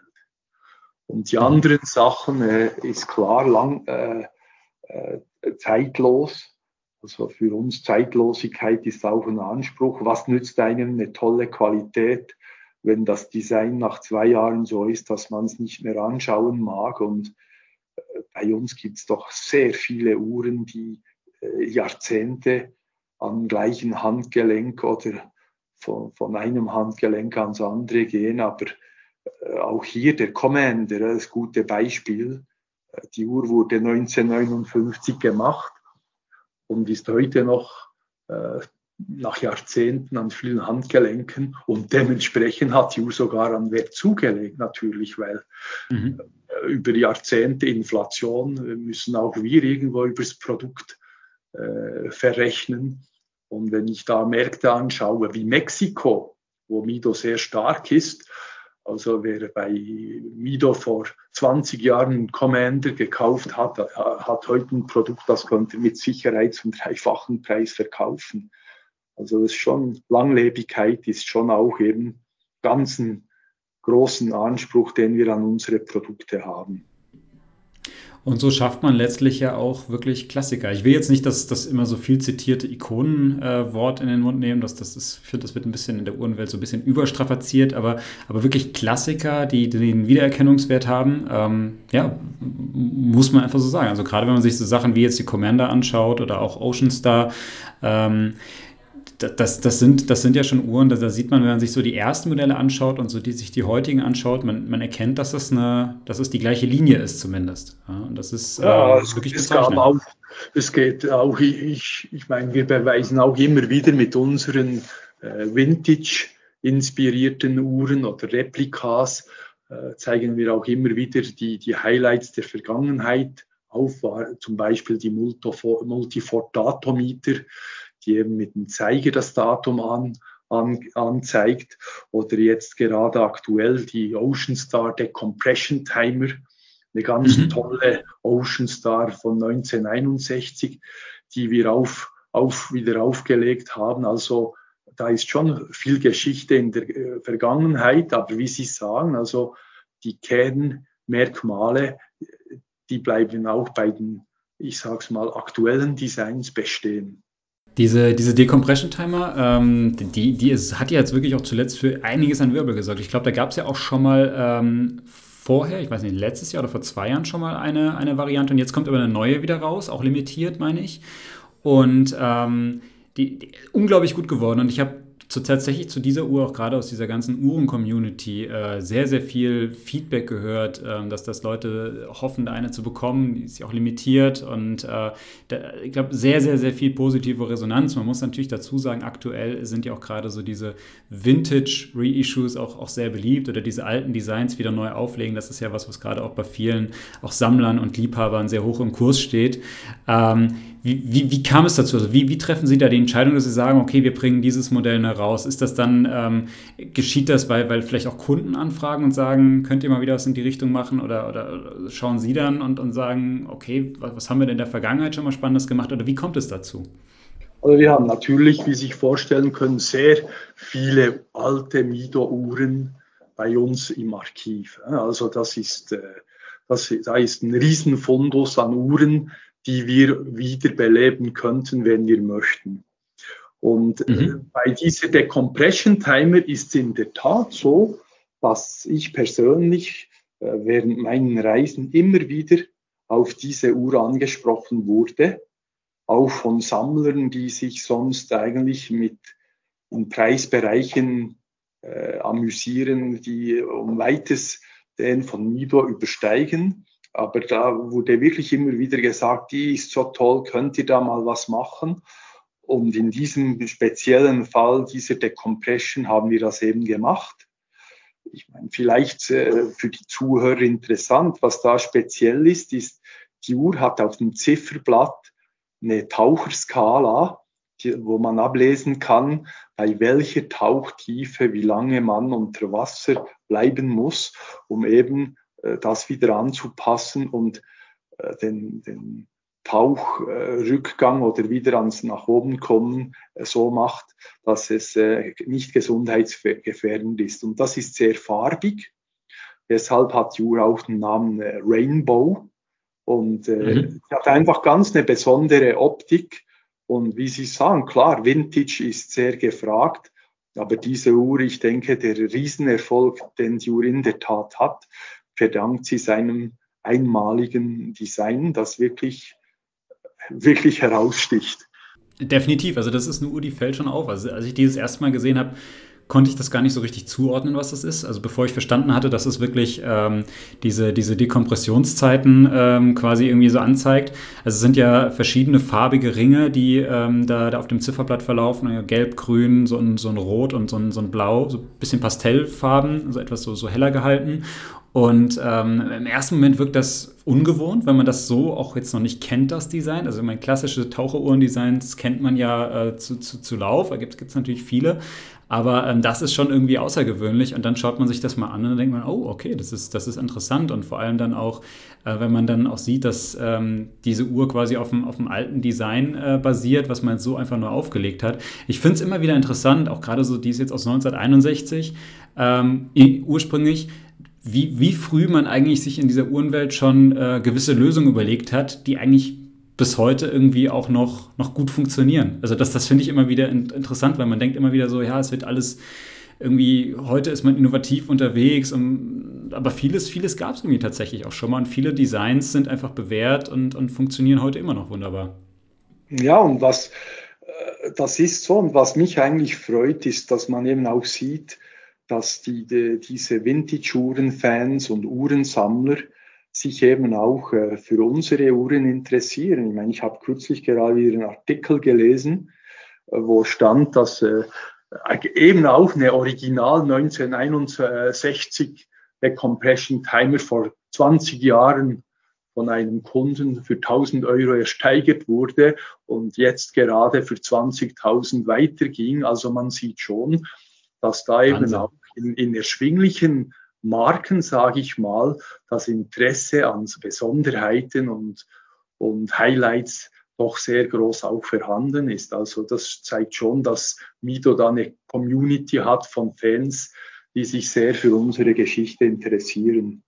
Speaker 2: Und die anderen Sachen äh, ist klar lang äh, äh, zeitlos. Also für uns Zeitlosigkeit ist auch ein Anspruch. Was nützt einem eine tolle Qualität, wenn das Design nach zwei Jahren so ist, dass man es nicht mehr anschauen mag? Und äh, bei uns gibt es doch sehr viele Uhren, die äh, Jahrzehnte am gleichen Handgelenk oder von, von einem Handgelenk ans andere gehen. Aber äh, auch hier der Commander, das gute Beispiel. Äh, die Uhr wurde 1959 gemacht und ist heute noch äh, nach Jahrzehnten an vielen Handgelenken und dementsprechend hat die Uhr sogar an Wert zugelegt natürlich, weil mhm. äh, über Jahrzehnte Inflation müssen auch wir irgendwo übers Produkt äh, verrechnen. Und wenn ich da Märkte anschaue wie Mexiko, wo Mido sehr stark ist, also wer bei Mido vor 20 Jahren einen Commander gekauft hat, hat heute ein Produkt, das konnte mit Sicherheit zum dreifachen Preis verkaufen. Also das ist schon, Langlebigkeit ist schon auch eben ganz ein großen Anspruch, den wir an unsere Produkte haben.
Speaker 1: Und so schafft man letztlich ja auch wirklich Klassiker. Ich will jetzt nicht das, das immer so viel zitierte Ikonenwort äh, in den Mund nehmen. Das, das ist, ich finde, das wird ein bisschen in der Uhrenwelt so ein bisschen überstrapaziert, aber, aber wirklich Klassiker, die, die den Wiedererkennungswert haben, ähm, ja, muss man einfach so sagen. Also gerade wenn man sich so Sachen wie jetzt die Commander anschaut oder auch Ocean Star, ähm, das, das, sind, das sind ja schon Uhren, da, da, sieht man, wenn man sich so die ersten Modelle anschaut und so die, sich die heutigen anschaut, man, man erkennt, dass das, eine, dass es die gleiche Linie ist zumindest. Ja, und das ist ja,
Speaker 2: es, wirklich es gab auch, es geht auch, ich, ich meine, wir beweisen auch immer wieder mit unseren äh, Vintage-inspirierten Uhren oder Replikas, äh, zeigen wir auch immer wieder die, die Highlights der Vergangenheit. Auf, war zum Beispiel die Multifortatometer, die eben mit dem Zeiger das Datum an, an, anzeigt. Oder jetzt gerade aktuell die Ocean Star Decompression Timer, eine ganz mhm. tolle Ocean Star von 1961, die wir auf, auf, wieder aufgelegt haben. Also da ist schon viel Geschichte in der äh, Vergangenheit, aber wie Sie sagen, also die Kernmerkmale, die bleiben auch bei den, ich sag's mal, aktuellen Designs bestehen.
Speaker 1: Diese, diese Decompression-Timer, ähm, die, die ist, hat ja jetzt wirklich auch zuletzt für einiges an Wirbel gesorgt. Ich glaube, da gab es ja auch schon mal ähm, vorher, ich weiß nicht, letztes Jahr oder vor zwei Jahren schon mal eine, eine Variante und jetzt kommt aber eine neue wieder raus, auch limitiert, meine ich. Und ähm, die, die, unglaublich gut geworden. Und ich habe zu, tatsächlich zu dieser Uhr, auch gerade aus dieser ganzen Uhren-Community, äh, sehr, sehr viel Feedback gehört, äh, dass das Leute hoffen, eine zu bekommen. Die ist ja auch limitiert und äh, da, ich glaube, sehr, sehr, sehr viel positive Resonanz. Man muss natürlich dazu sagen, aktuell sind ja auch gerade so diese Vintage-Reissues auch, auch sehr beliebt oder diese alten Designs wieder neu auflegen. Das ist ja was, was gerade auch bei vielen auch Sammlern und Liebhabern sehr hoch im Kurs steht. Ähm, wie, wie, kam es dazu? Also wie, wie, treffen Sie da die Entscheidung, dass Sie sagen, okay, wir bringen dieses Modell heraus? Ist das dann, ähm, geschieht das, weil, weil vielleicht auch Kunden anfragen und sagen, könnt ihr mal wieder was in die Richtung machen? Oder, oder schauen Sie dann und, und sagen, okay, was, was haben wir denn in der Vergangenheit schon mal Spannendes gemacht? Oder wie kommt es dazu?
Speaker 2: Also wir haben natürlich, wie Sie sich vorstellen können, sehr viele alte Mido-Uhren bei uns im Archiv. Also das ist, äh, das, da ist ein Riesenfundus an Uhren, die wir wiederbeleben könnten, wenn wir möchten. Und äh, mhm. bei dieser Decompression Timer ist es in der Tat so, dass ich persönlich äh, während meinen Reisen immer wieder auf diese Uhr angesprochen wurde, auch von Sammlern, die sich sonst eigentlich mit in Preisbereichen äh, amüsieren, die um weites den von Mido übersteigen. Aber da wurde wirklich immer wieder gesagt, die ist so toll, könnt ihr da mal was machen? Und in diesem speziellen Fall dieser Decompression haben wir das eben gemacht. Ich meine, vielleicht äh, für die Zuhörer interessant, was da speziell ist, ist, die Uhr hat auf dem Zifferblatt eine Taucherskala, die, wo man ablesen kann, bei welcher Tauchtiefe, wie lange man unter Wasser bleiben muss, um eben das wieder anzupassen und äh, den, den Tauchrückgang oder wieder ans nach oben kommen äh, so macht, dass es nicht gesundheitsgefährdend ist. Und das ist sehr farbig. Deshalb hat die Uhr auch den Namen äh, Rainbow und äh, mhm. hat einfach ganz eine besondere Optik. Und wie Sie sagen, klar, Vintage ist sehr gefragt, aber diese Uhr, ich denke, der Riesenerfolg, den die Uhr in der Tat hat, verdankt sie seinem einmaligen Design, das wirklich, wirklich heraussticht.
Speaker 1: Definitiv, also das ist eine Uhr, die fällt schon auf. Also als ich dieses erste Mal gesehen habe, konnte ich das gar nicht so richtig zuordnen, was das ist. Also bevor ich verstanden hatte, dass es wirklich ähm, diese, diese Dekompressionszeiten ähm, quasi irgendwie so anzeigt. Also es sind ja verschiedene farbige Ringe, die ähm, da, da auf dem Zifferblatt verlaufen. Gelb, Grün, so ein, so ein Rot und so ein, so ein Blau, so ein bisschen Pastellfarben, also etwas so, so heller gehalten. Und ähm, im ersten Moment wirkt das ungewohnt, wenn man das so auch jetzt noch nicht kennt, das Design. Also mein klassische Taucheruhren-Designs kennt man ja äh, zu, zu, zu Lauf, da gibt es natürlich viele. Aber ähm, das ist schon irgendwie außergewöhnlich und dann schaut man sich das mal an und dann denkt man, oh, okay, das ist, das ist interessant und vor allem dann auch, äh, wenn man dann auch sieht, dass ähm, diese Uhr quasi auf dem, auf dem alten Design äh, basiert, was man so einfach nur aufgelegt hat. Ich finde es immer wieder interessant, auch gerade so, die ist jetzt aus 1961, ähm, ursprünglich, wie, wie früh man eigentlich sich in dieser Uhrenwelt schon äh, gewisse Lösungen überlegt hat, die eigentlich bis heute irgendwie auch noch, noch gut funktionieren. Also das, das finde ich immer wieder in, interessant, weil man denkt immer wieder so, ja, es wird alles irgendwie, heute ist man innovativ unterwegs, und, aber vieles, vieles gab es irgendwie tatsächlich auch schon mal und viele Designs sind einfach bewährt und, und funktionieren heute immer noch wunderbar.
Speaker 2: Ja, und was, äh, das ist so und was mich eigentlich freut, ist, dass man eben auch sieht, dass die, die diese Vintage-Uhren-Fans und Uhrensammler sich eben auch äh, für unsere Uhren interessieren. Ich meine, ich habe kürzlich gerade wieder einen Artikel gelesen, äh, wo stand, dass äh, eben auch eine Original 1961 der Compression Timer vor 20 Jahren von einem Kunden für 1000 Euro ersteigert wurde und jetzt gerade für 20.000 weiterging. Also man sieht schon, dass da eben Wahnsinn. auch in, in erschwinglichen Marken, sage ich mal, das Interesse an Besonderheiten und, und Highlights doch sehr groß auch vorhanden ist. Also das zeigt schon, dass Mido da eine Community hat von Fans, die sich sehr für unsere Geschichte interessieren.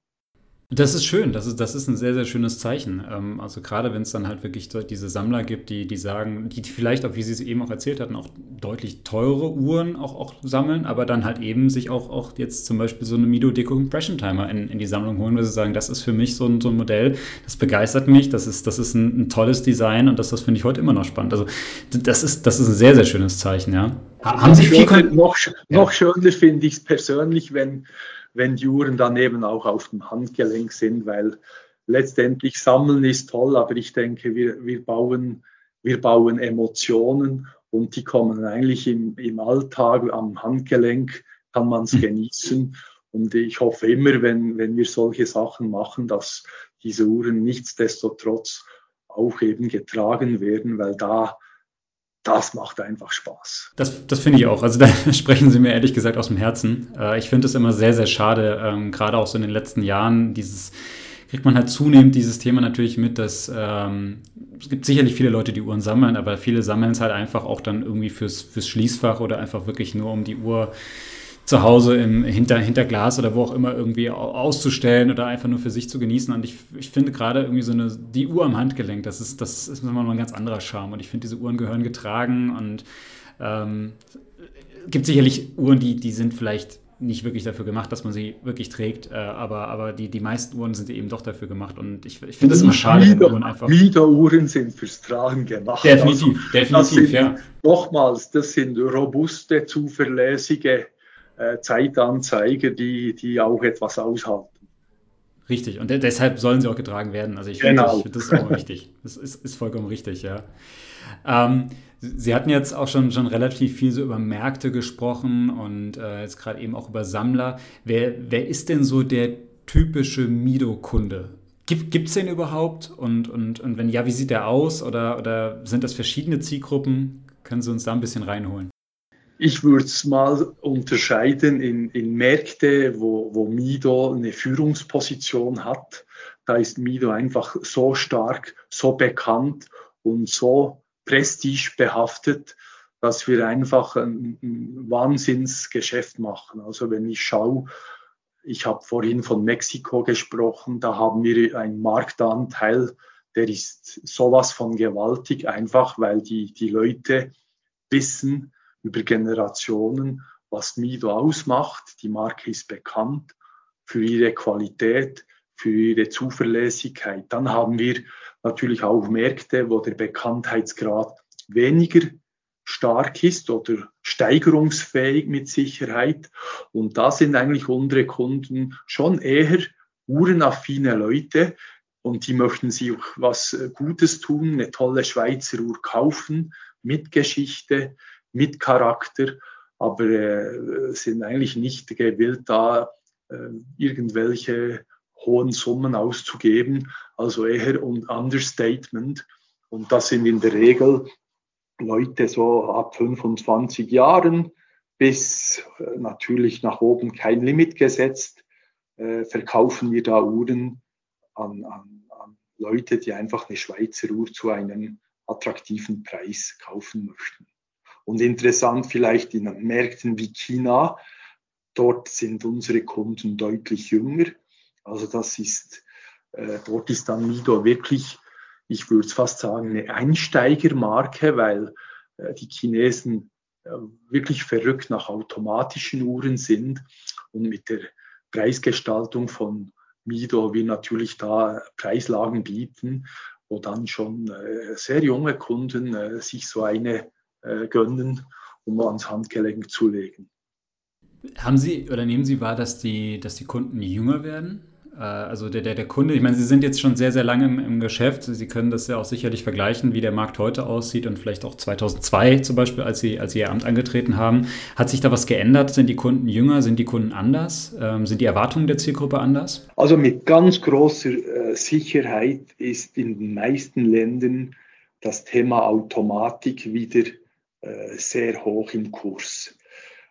Speaker 1: Das ist schön, das ist, das ist ein sehr, sehr schönes Zeichen. Ähm, also gerade wenn es dann halt wirklich diese Sammler gibt, die, die sagen, die vielleicht auch, wie Sie es eben auch erzählt hatten, auch deutlich teure Uhren auch, auch sammeln, aber dann halt eben sich auch, auch jetzt zum Beispiel so eine Mido Decompression Timer in, in die Sammlung holen, weil sie sagen, das ist für mich so ein, so ein Modell, das begeistert mich, das ist, das ist ein, ein tolles Design und das, das finde ich heute immer noch spannend. Also das ist, das ist ein sehr, sehr schönes Zeichen, ja.
Speaker 2: Haben Sie viel... Noch, noch schöner finde ich es persönlich, wenn wenn die Uhren dann eben auch auf dem Handgelenk sind, weil letztendlich Sammeln ist toll, aber ich denke, wir, wir, bauen, wir bauen Emotionen und die kommen eigentlich im, im Alltag am Handgelenk, kann man es hm. genießen. Und ich hoffe immer, wenn, wenn wir solche Sachen machen, dass diese Uhren nichtsdestotrotz auch eben getragen werden, weil da das macht einfach Spaß.
Speaker 1: Das, das finde ich auch. Also da sprechen Sie mir ehrlich gesagt aus dem Herzen. Äh, ich finde es immer sehr, sehr schade, ähm, gerade auch so in den letzten Jahren, dieses kriegt man halt zunehmend dieses Thema natürlich mit, dass ähm, es gibt sicherlich viele Leute, die Uhren sammeln, aber viele sammeln es halt einfach auch dann irgendwie fürs, fürs Schließfach oder einfach wirklich nur um die Uhr zu Hause im, hinter, hinter Glas oder wo auch immer irgendwie auszustellen oder einfach nur für sich zu genießen. Und ich, ich finde gerade irgendwie so eine, die Uhr am Handgelenk, das ist, das ist mal ein ganz anderer Charme. Und ich finde, diese Uhren gehören getragen und ähm, gibt sicherlich Uhren, die, die sind vielleicht nicht wirklich dafür gemacht, dass man sie wirklich trägt, äh, aber, aber die, die meisten Uhren sind eben doch dafür gemacht und ich, ich finde es immer schade,
Speaker 2: wenn Uhren einfach... Uhren sind fürs Tragen gemacht.
Speaker 1: Definitiv, also, definitiv,
Speaker 2: sind, ja. Nochmals, das sind robuste, zuverlässige Zeitanzeiger, die, die auch etwas aushalten.
Speaker 1: Richtig, und de deshalb sollen sie auch getragen werden. Also ich
Speaker 2: genau.
Speaker 1: finde, das ist auch richtig. Das ist, ist vollkommen richtig, ja. Ähm, Sie hatten jetzt auch schon, schon relativ viel so über Märkte gesprochen und äh, jetzt gerade eben auch über Sammler. Wer, wer ist denn so der typische Mido-Kunde? Gibt es den überhaupt? Und, und, und wenn ja, wie sieht der aus? Oder, oder sind das verschiedene Zielgruppen? Können Sie uns da ein bisschen reinholen?
Speaker 2: Ich würde es mal unterscheiden in, in Märkte, wo, wo Mido eine Führungsposition hat. Da ist Mido einfach so stark, so bekannt und so prestigebehaftet, dass wir einfach ein, ein Wahnsinnsgeschäft machen. Also wenn ich schaue, ich habe vorhin von Mexiko gesprochen, da haben wir einen Marktanteil, der ist sowas von gewaltig, einfach weil die, die Leute wissen über Generationen, was Mido ausmacht. Die Marke ist bekannt für ihre Qualität, für ihre Zuverlässigkeit. Dann haben wir natürlich auch Märkte, wo der Bekanntheitsgrad weniger stark ist oder steigerungsfähig mit Sicherheit. Und da sind eigentlich unsere Kunden schon eher uhrenaffine Leute und die möchten sich auch was Gutes tun, eine tolle Schweizer Uhr kaufen mit Geschichte, mit Charakter, aber äh, sind eigentlich nicht gewillt, da äh, irgendwelche hohen Summen auszugeben, also eher ein Understatement. Und das sind in der Regel Leute so ab 25 Jahren bis äh, natürlich nach oben kein Limit gesetzt, äh, verkaufen wir da Uhren an, an, an Leute, die einfach eine Schweizer Uhr zu einem attraktiven Preis kaufen möchten. Und interessant vielleicht in Märkten wie China, dort sind unsere Kunden deutlich jünger. Also das ist, äh, dort ist dann Mido wirklich ich würde fast sagen, eine Einsteigermarke, weil äh, die Chinesen äh, wirklich verrückt nach automatischen Uhren sind und mit der Preisgestaltung von Mido wir natürlich da Preislagen bieten, wo dann schon äh, sehr junge Kunden äh, sich so eine äh, gönnen, um ans Handgelenk zu legen.
Speaker 1: Haben Sie oder nehmen Sie wahr, dass die, dass die Kunden jünger werden? Äh, also der, der, der Kunde, ich meine, Sie sind jetzt schon sehr, sehr lange im, im, Geschäft. Sie können das ja auch sicherlich vergleichen, wie der Markt heute aussieht und vielleicht auch 2002 zum Beispiel, als Sie, als Sie Ihr Amt angetreten haben. Hat sich da was geändert? Sind die Kunden jünger? Sind die Kunden anders? Ähm, sind die Erwartungen der Zielgruppe anders?
Speaker 2: Also mit ganz großer äh, Sicherheit ist in den meisten Ländern das Thema Automatik wieder sehr hoch im Kurs.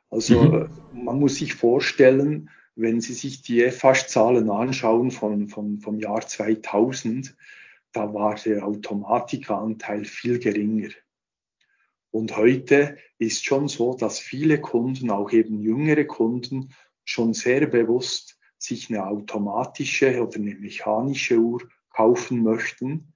Speaker 2: Also mhm. man muss sich vorstellen, wenn Sie sich die EFASH-Zahlen anschauen von, von, vom Jahr 2000, da war der Automatikanteil viel geringer. Und heute ist schon so, dass viele Kunden, auch eben jüngere Kunden, schon sehr bewusst sich eine automatische oder eine mechanische Uhr kaufen möchten.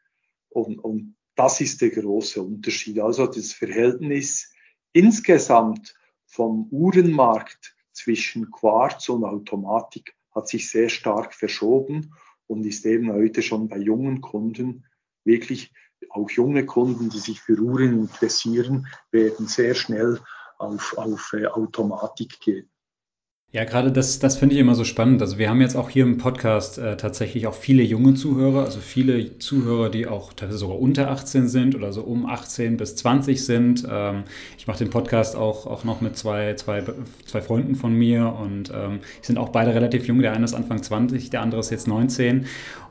Speaker 2: Und, und das ist der große Unterschied. Also das Verhältnis insgesamt vom Uhrenmarkt zwischen Quarz und Automatik hat sich sehr stark verschoben und ist eben heute schon bei jungen Kunden wirklich auch junge Kunden, die sich für Uhren interessieren, werden sehr schnell auf, auf äh, Automatik gehen.
Speaker 1: Ja, gerade das, das finde ich immer so spannend. Also wir haben jetzt auch hier im Podcast äh, tatsächlich auch viele junge Zuhörer, also viele Zuhörer, die auch teilweise sogar unter 18 sind oder so um 18 bis 20 sind. Ähm, ich mache den Podcast auch, auch noch mit zwei, zwei, zwei Freunden von mir und ähm, sind auch beide relativ jung. Der eine ist Anfang 20, der andere ist jetzt 19.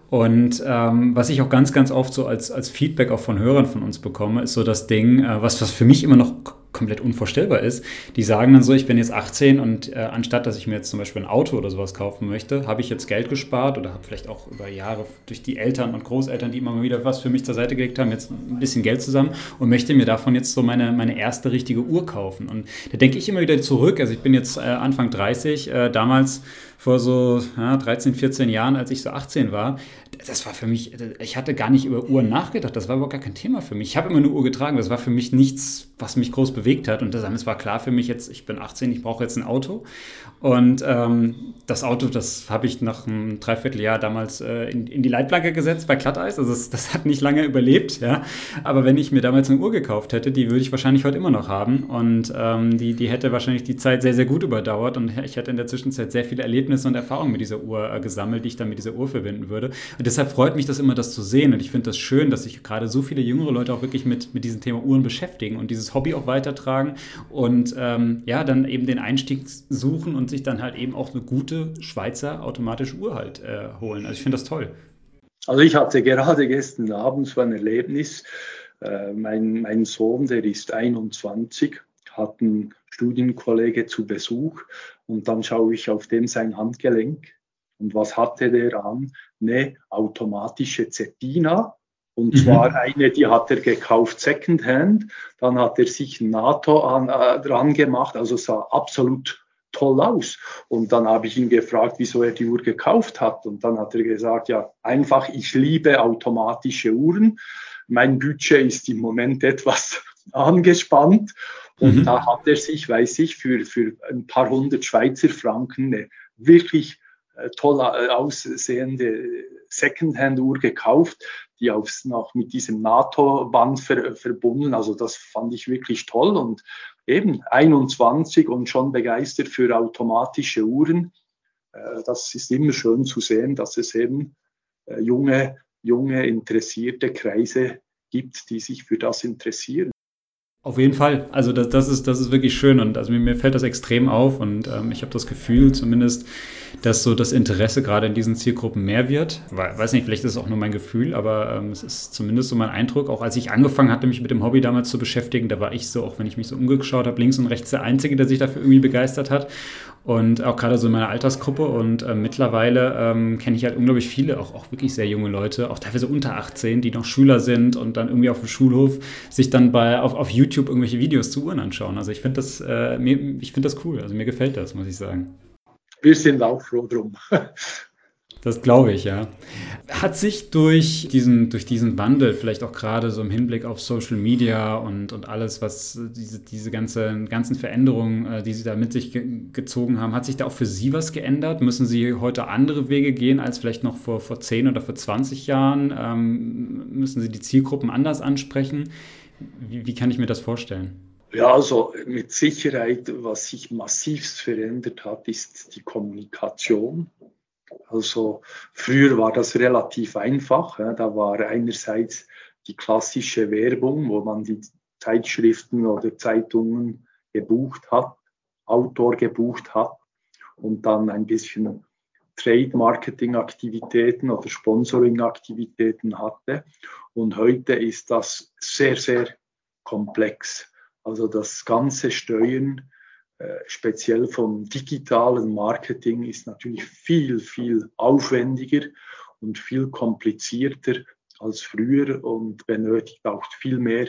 Speaker 1: Und ähm, was ich auch ganz, ganz oft so als, als Feedback auch von Hörern von uns bekomme, ist so das Ding, äh, was, was für mich immer noch komplett unvorstellbar ist. Die sagen dann so, ich bin jetzt 18 und äh, anstatt dass ich mir jetzt zum Beispiel ein Auto oder sowas kaufen möchte, habe ich jetzt Geld gespart oder habe vielleicht auch über Jahre durch die Eltern und Großeltern, die immer mal wieder was für mich zur Seite gelegt haben, jetzt ein bisschen Geld zusammen und möchte mir davon jetzt so meine, meine erste richtige Uhr kaufen. Und da denke ich immer wieder zurück, also ich bin jetzt äh, Anfang 30, äh, damals vor so ja, 13, 14 Jahren, als ich so 18 war, das war für mich, ich hatte gar nicht über Uhren nachgedacht, das war überhaupt gar kein Thema für mich. Ich habe immer eine Uhr getragen, das war für mich nichts, was mich groß bewegt hat. Und das war klar für mich jetzt, ich bin 18, ich brauche jetzt ein Auto. Und ähm, das Auto, das habe ich nach einem Dreivierteljahr damals äh, in, in, die Leitplanke gesetzt bei Glatteis. Also das, das, hat nicht lange überlebt, ja. Aber wenn ich mir damals eine Uhr gekauft hätte, die würde ich wahrscheinlich heute immer noch haben. Und ähm, die, die hätte wahrscheinlich die Zeit sehr, sehr gut überdauert. Und ich hätte in der Zwischenzeit sehr viele Erlebnisse und Erfahrungen mit dieser Uhr äh, gesammelt, die ich dann mit dieser Uhr verbinden würde. Und deshalb freut mich das immer, das zu sehen. Und ich finde das schön, dass sich gerade so viele jüngere Leute auch wirklich mit, mit diesem Thema Uhren beschäftigen und dieses Hobby auch weitertragen und ähm, ja, dann eben den Einstieg suchen und sich dann halt eben auch eine gute Schweizer automatische Uhr halt äh, holen. Also ich finde das toll.
Speaker 2: Also ich hatte gerade gestern Abend so ein Erlebnis. Äh, mein, mein Sohn, der ist 21, hat einen Studienkollege zu Besuch und dann schaue ich auf dem sein Handgelenk und was hatte der an? Eine automatische Zetina. Und mhm. zwar eine, die hat er gekauft Secondhand. Dann hat er sich NATO an, äh, dran gemacht. Also sah absolut toll aus. Und dann habe ich ihn gefragt, wieso er die Uhr gekauft hat. Und dann hat er gesagt, ja, einfach, ich liebe automatische Uhren. Mein Budget ist im Moment etwas angespannt. Und mhm. da hat er sich, weiß ich, für, für ein paar hundert Schweizer Franken eine wirklich äh, toll äh, aussehende Secondhand-Uhr gekauft, die aufs, noch mit diesem NATO-Band ver, verbunden. Also das fand ich wirklich toll und eben 21 und schon begeistert für automatische Uhren. Äh, das ist immer schön zu sehen, dass es eben junge, junge interessierte Kreise gibt, die sich für das interessieren.
Speaker 1: Auf jeden Fall. Also das, das, ist, das ist wirklich schön und also mir, mir fällt das extrem auf und ähm, ich habe das Gefühl zumindest, dass so das Interesse gerade in diesen Zielgruppen mehr wird. Weiß nicht, vielleicht ist es auch nur mein Gefühl, aber ähm, es ist zumindest so mein Eindruck. Auch als ich angefangen hatte, mich mit dem Hobby damals zu beschäftigen, da war ich so, auch wenn ich mich so umgeschaut habe, links und rechts der Einzige, der sich dafür irgendwie begeistert hat und auch gerade so in meiner Altersgruppe. Und äh, mittlerweile ähm, kenne ich halt unglaublich viele, auch, auch wirklich sehr junge Leute, auch teilweise unter 18, die noch Schüler sind und dann irgendwie auf dem Schulhof sich dann bei, auf, auf YouTube irgendwelche Videos zu Uhren anschauen. Also ich finde das, äh, finde das cool. Also mir gefällt das, muss ich sagen.
Speaker 2: Wir sind auch froh drum.
Speaker 1: Das glaube ich, ja. Hat sich durch diesen, durch diesen Wandel, vielleicht auch gerade so im Hinblick auf Social Media und, und alles, was diese, diese ganze, ganzen Veränderungen, äh, die Sie da mit sich ge gezogen haben, hat sich da auch für Sie was geändert? Müssen Sie heute andere Wege gehen als vielleicht noch vor, vor 10 oder vor 20 Jahren? Ähm, müssen Sie die Zielgruppen anders ansprechen? Wie, wie kann ich mir das vorstellen?
Speaker 2: Ja, also mit Sicherheit, was sich massivst verändert hat, ist die Kommunikation. Also früher war das relativ einfach. Da war einerseits die klassische Werbung, wo man die Zeitschriften oder Zeitungen gebucht hat, Autor gebucht hat und dann ein bisschen Trade-Marketing-Aktivitäten oder Sponsoring-Aktivitäten hatte. Und heute ist das sehr, sehr komplex. Also das ganze Steuern äh, speziell vom digitalen Marketing ist natürlich viel, viel aufwendiger und viel komplizierter als früher und benötigt auch viel mehr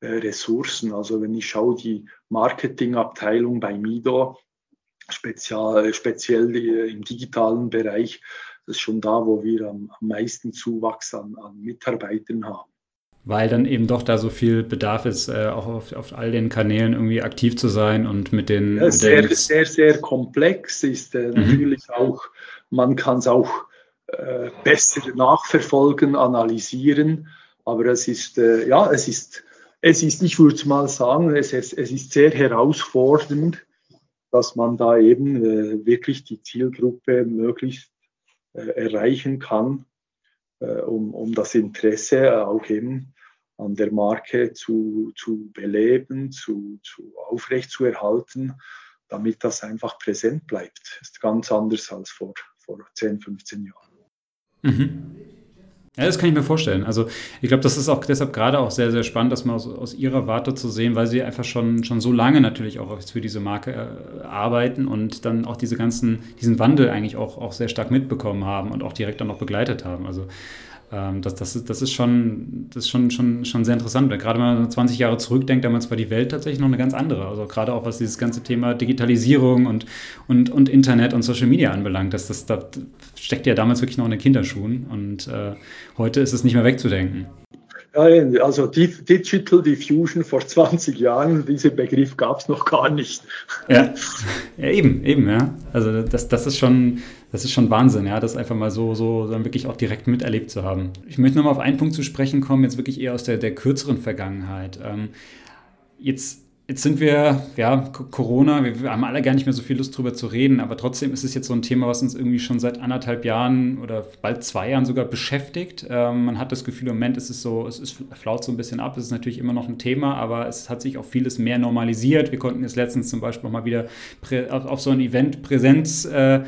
Speaker 2: äh, Ressourcen. Also wenn ich schaue, die Marketingabteilung bei Mido, speziell, speziell im digitalen Bereich, das ist schon da, wo wir am, am meisten Zuwachs an, an Mitarbeitern haben
Speaker 1: weil dann eben doch da so viel Bedarf ist, äh, auch auf, auf, all den Kanälen irgendwie aktiv zu sein und mit den.
Speaker 2: Ja, sehr, sehr, sehr komplex ist äh, mhm. natürlich auch, man kann es auch äh, besser nachverfolgen, analysieren, aber es ist, äh, ja, es ist, es ist, ich würde mal sagen, es, es, es ist sehr herausfordernd, dass man da eben äh, wirklich die Zielgruppe möglichst äh, erreichen kann. Um, um das Interesse auch eben an der Marke zu, zu beleben, zu, zu aufrecht damit das einfach präsent bleibt. Ist ganz anders als vor, vor 10, 15 Jahren.
Speaker 1: Mhm. Ja, das kann ich mir vorstellen. Also ich glaube, das ist auch deshalb gerade auch sehr, sehr spannend, das mal aus, aus Ihrer Warte zu sehen, weil Sie einfach schon, schon so lange natürlich auch für diese Marke äh, arbeiten und dann auch diese ganzen, diesen Wandel eigentlich auch, auch sehr stark mitbekommen haben und auch direkt dann noch begleitet haben. Also das, das, ist, das ist, schon, das ist schon, schon, schon sehr interessant. Gerade wenn man 20 Jahre zurückdenkt, damals war die Welt tatsächlich noch eine ganz andere. Also gerade auch was dieses ganze Thema Digitalisierung und, und, und Internet und Social Media anbelangt. Das, das, das steckt ja damals wirklich noch in den Kinderschuhen und äh, heute ist es nicht mehr wegzudenken.
Speaker 2: Also Digital Diffusion vor 20 Jahren, diesen Begriff gab es noch gar nicht.
Speaker 1: Ja. ja, eben, eben, ja. Also das, das ist schon, das ist schon Wahnsinn, ja, das einfach mal so, so dann wirklich auch direkt miterlebt zu haben. Ich möchte nochmal auf einen Punkt zu sprechen kommen, jetzt wirklich eher aus der, der kürzeren Vergangenheit. Ähm, jetzt Jetzt sind wir, ja, Corona, wir haben alle gar nicht mehr so viel Lust drüber zu reden, aber trotzdem ist es jetzt so ein Thema, was uns irgendwie schon seit anderthalb Jahren oder bald zwei Jahren sogar beschäftigt. Ähm, man hat das Gefühl, im Moment ist es so, es ist, flaut so ein bisschen ab, es ist natürlich immer noch ein Thema, aber es hat sich auch vieles mehr normalisiert. Wir konnten jetzt letztens zum Beispiel mal wieder auf, auf, so ein Event Präsenz äh,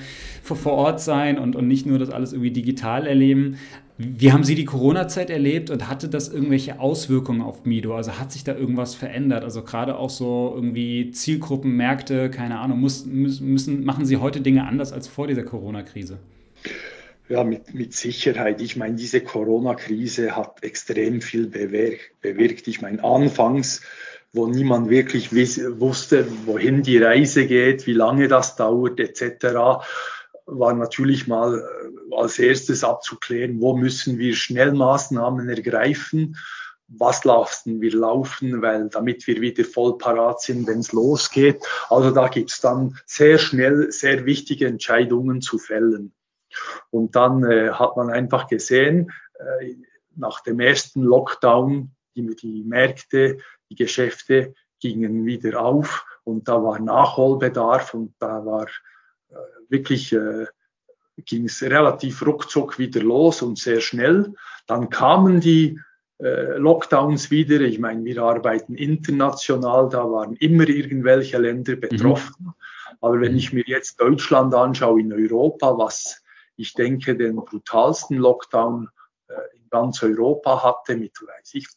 Speaker 1: vor, vor Ort sein und, und nicht nur das alles irgendwie digital erleben. Wie haben Sie die Corona-Zeit erlebt und hatte das irgendwelche Auswirkungen auf Mido? Also hat sich da irgendwas verändert? Also gerade auch so irgendwie Zielgruppen, Märkte, keine Ahnung, muss, müssen, machen Sie heute Dinge anders als vor dieser Corona-Krise?
Speaker 2: Ja, mit, mit Sicherheit. Ich meine, diese Corona-Krise hat extrem viel bewirkt. Ich meine, anfangs wo niemand wirklich wusste, wohin die Reise geht, wie lange das dauert etc., war natürlich mal äh, als erstes abzuklären, wo müssen wir Schnellmaßnahmen ergreifen, was lassen wir laufen, weil damit wir wieder voll parat sind, wenn es losgeht. Also da gibt es dann sehr schnell sehr wichtige Entscheidungen zu fällen. Und dann äh, hat man einfach gesehen, äh, nach dem ersten Lockdown, die, die Märkte, die Geschäfte gingen wieder auf und da war Nachholbedarf und da war äh, wirklich äh, ging es relativ ruckzuck wieder los und sehr schnell. Dann kamen die äh, Lockdowns wieder. Ich meine, wir arbeiten international, da waren immer irgendwelche Länder mhm. betroffen. Mhm. Aber wenn ich mir jetzt Deutschland anschaue in Europa, was ich denke, den brutalsten Lockdown äh, in ganz Europa hatte, mit, weiß ich,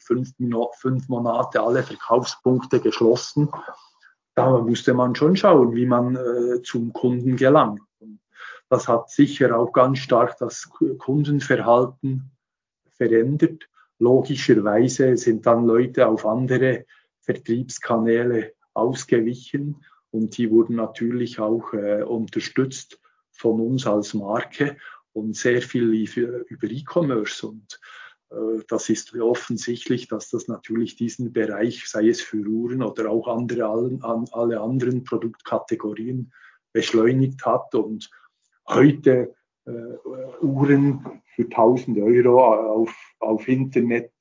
Speaker 2: fünf, fünf Monate alle Verkaufspunkte geschlossen, da musste man schon schauen, wie man äh, zum Kunden gelangt. Das hat sicher auch ganz stark das Kundenverhalten verändert. Logischerweise sind dann Leute auf andere Vertriebskanäle ausgewichen und die wurden natürlich auch äh, unterstützt von uns als Marke und sehr viel lief über E-Commerce und äh, das ist offensichtlich, dass das natürlich diesen Bereich, sei es für Uhren oder auch andere, alle anderen Produktkategorien beschleunigt hat und heute äh, Uhren für 1000 Euro auf, auf Internet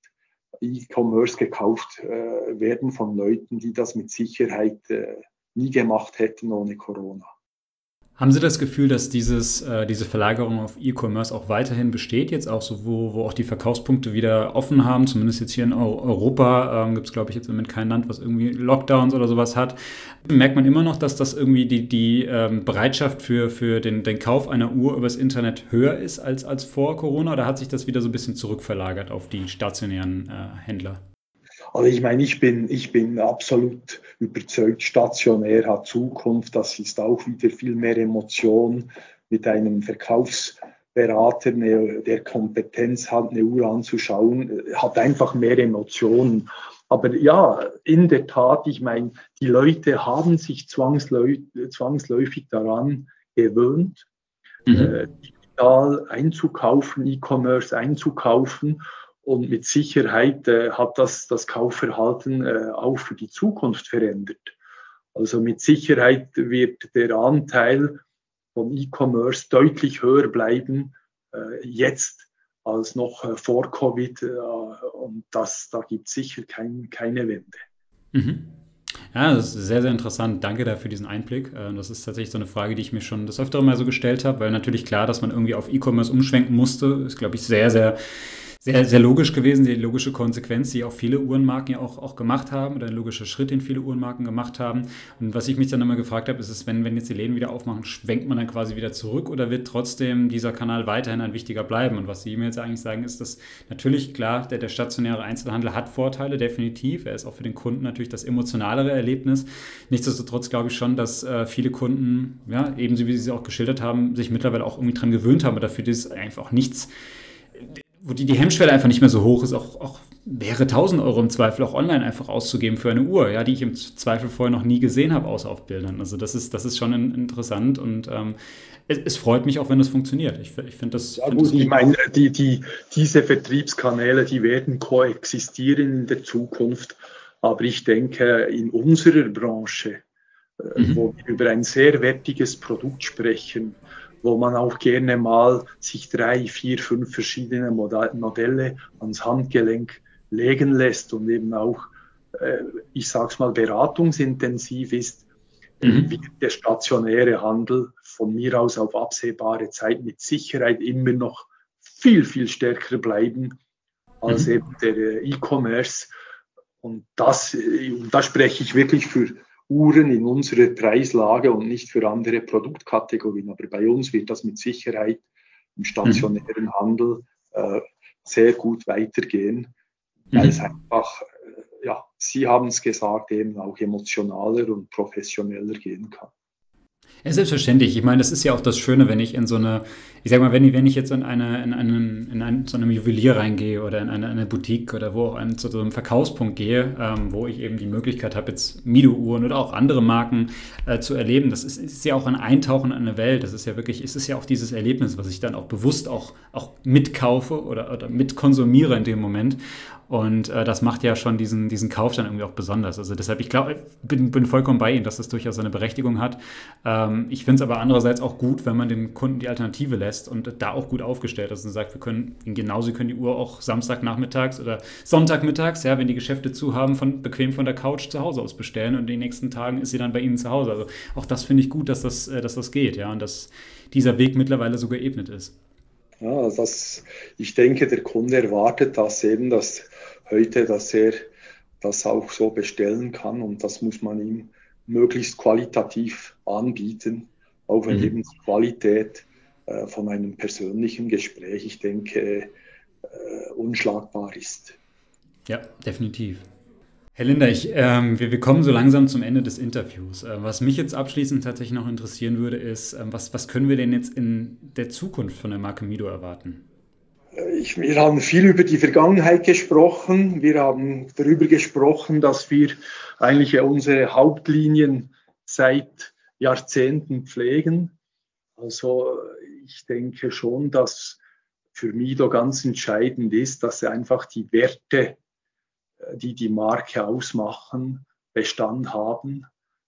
Speaker 2: E-Commerce gekauft äh, werden von Leuten, die das mit Sicherheit äh, nie gemacht hätten ohne Corona.
Speaker 1: Haben Sie das Gefühl, dass dieses, äh, diese Verlagerung auf E-Commerce auch weiterhin besteht, jetzt auch so, wo, wo auch die Verkaufspunkte wieder offen haben? Zumindest jetzt hier in Europa ähm, gibt es, glaube ich, jetzt im Moment kein Land, was irgendwie Lockdowns oder sowas hat. Merkt man immer noch, dass das irgendwie die, die ähm, Bereitschaft für, für den, den Kauf einer Uhr übers Internet höher ist als, als vor Corona? Oder hat sich das wieder so ein bisschen zurückverlagert auf die stationären äh, Händler?
Speaker 2: Also ich meine, ich bin, ich bin absolut überzeugt, stationär hat Zukunft. Das ist auch wieder viel mehr Emotion mit einem Verkaufsberater, der Kompetenz hat, eine Uhr anzuschauen, hat einfach mehr Emotionen. Aber ja, in der Tat, ich meine, die Leute haben sich zwangsläufig daran gewöhnt, mhm. äh, digital einzukaufen, E-Commerce einzukaufen. Und mit Sicherheit äh, hat das das Kaufverhalten äh, auch für die Zukunft verändert. Also mit Sicherheit wird der Anteil von E-Commerce deutlich höher bleiben äh, jetzt als noch äh, vor Covid. Äh, und das, da gibt es sicher kein, keine Wende.
Speaker 1: Mhm. Ja, das ist sehr, sehr interessant. Danke dafür diesen Einblick. Äh, das ist tatsächlich so eine Frage, die ich mir schon das öftere mal so gestellt habe, weil natürlich klar, dass man irgendwie auf E-Commerce umschwenken musste, ist, glaube ich, sehr, sehr sehr, sehr logisch gewesen, die logische Konsequenz, die auch viele Uhrenmarken ja auch, auch gemacht haben oder ein logischer Schritt, den viele Uhrenmarken gemacht haben. Und was ich mich dann immer gefragt habe, ist es, wenn, wenn jetzt die Läden wieder aufmachen, schwenkt man dann quasi wieder zurück oder wird trotzdem dieser Kanal weiterhin ein wichtiger bleiben? Und was Sie mir jetzt eigentlich sagen, ist, dass natürlich, klar, der, der stationäre Einzelhandel hat Vorteile, definitiv. Er ist auch für den Kunden natürlich das emotionalere Erlebnis. Nichtsdestotrotz glaube ich schon, dass äh, viele Kunden, ja, ebenso wie Sie es auch geschildert haben, sich mittlerweile auch irgendwie dran gewöhnt haben. Und dafür ist einfach auch nichts wo die, die Hemmschwelle einfach nicht mehr so hoch ist, auch, auch wäre 1000 Euro im Zweifel auch online einfach auszugeben für eine Uhr, ja, die ich im Zweifel vorher noch nie gesehen habe, außer auf Bildern. Also das ist, das ist schon interessant und ähm, es, es, freut mich auch, wenn das funktioniert. Ich, ich finde das.
Speaker 2: Ja, find gut, das ich meine, die, die, diese Vertriebskanäle, die werden koexistieren in der Zukunft. Aber ich denke, in unserer Branche, äh, mhm. wo wir über ein sehr wertiges Produkt sprechen, wo man auch gerne mal sich drei, vier, fünf verschiedene Modelle ans Handgelenk legen lässt und eben auch, äh, ich sag's mal, beratungsintensiv ist, mhm. wird der stationäre Handel von mir aus auf absehbare Zeit mit Sicherheit immer noch viel, viel stärker bleiben als mhm. eben der äh, E-Commerce. Und das, äh, und da spreche ich wirklich für Uhren in unserer Preislage und nicht für andere Produktkategorien. Aber bei uns wird das mit Sicherheit im stationären mhm. Handel äh, sehr gut weitergehen, weil mhm. es einfach, äh, ja, Sie haben es gesagt, eben auch emotionaler und professioneller gehen kann.
Speaker 1: Ja, selbstverständlich. Ich meine, das ist ja auch das Schöne, wenn ich in so eine, ich sag mal, wenn ich, wenn ich jetzt in eine, in einen, in einen, so einem Juwelier reingehe oder in eine, eine Boutique oder wo auch ein, zu so einem Verkaufspunkt gehe, ähm, wo ich eben die Möglichkeit habe, jetzt Mido-Uhren oder auch andere Marken äh, zu erleben. Das ist, ist, ja auch ein Eintauchen in eine Welt. Das ist ja wirklich, es ist ja auch dieses Erlebnis, was ich dann auch bewusst auch, auch mitkaufe oder, oder mitkonsumiere in dem Moment. Und äh, das macht ja schon diesen, diesen Kauf dann irgendwie auch besonders. Also deshalb, ich glaube, bin, bin vollkommen bei Ihnen, dass das durchaus eine Berechtigung hat. Ähm, ich finde es aber andererseits auch gut, wenn man dem Kunden die Alternative lässt und da auch gut aufgestellt ist und sagt, wir können genauso können die Uhr auch Samstagnachmittags oder Sonntagmittags, ja, wenn die Geschäfte zu haben, von, bequem von der Couch zu Hause aus bestellen und in den nächsten Tagen ist sie dann bei Ihnen zu Hause. Also auch das finde ich gut, dass das, äh, dass das geht, ja, und dass dieser Weg mittlerweile so geebnet ist.
Speaker 2: Ja, das, ich denke, der Kunde erwartet das eben, dass heute, dass er das auch so bestellen kann und das muss man ihm möglichst qualitativ anbieten, auch wenn mhm. eben die Qualität äh, von einem persönlichen Gespräch, ich denke, äh, unschlagbar ist.
Speaker 1: Ja, definitiv. Herr Linder, ich, ähm, wir, wir, kommen so langsam zum Ende des Interviews. Äh, was mich jetzt abschließend tatsächlich noch interessieren würde, ist, äh, was, was können wir denn jetzt in der Zukunft von der Marke Mido erwarten?
Speaker 2: Ich, wir haben viel über die Vergangenheit gesprochen. Wir haben darüber gesprochen, dass wir eigentlich unsere Hauptlinien seit Jahrzehnten pflegen. Also ich denke schon, dass für Mido ganz entscheidend ist, dass einfach die Werte, äh, die die Marke ausmachen, Bestand haben,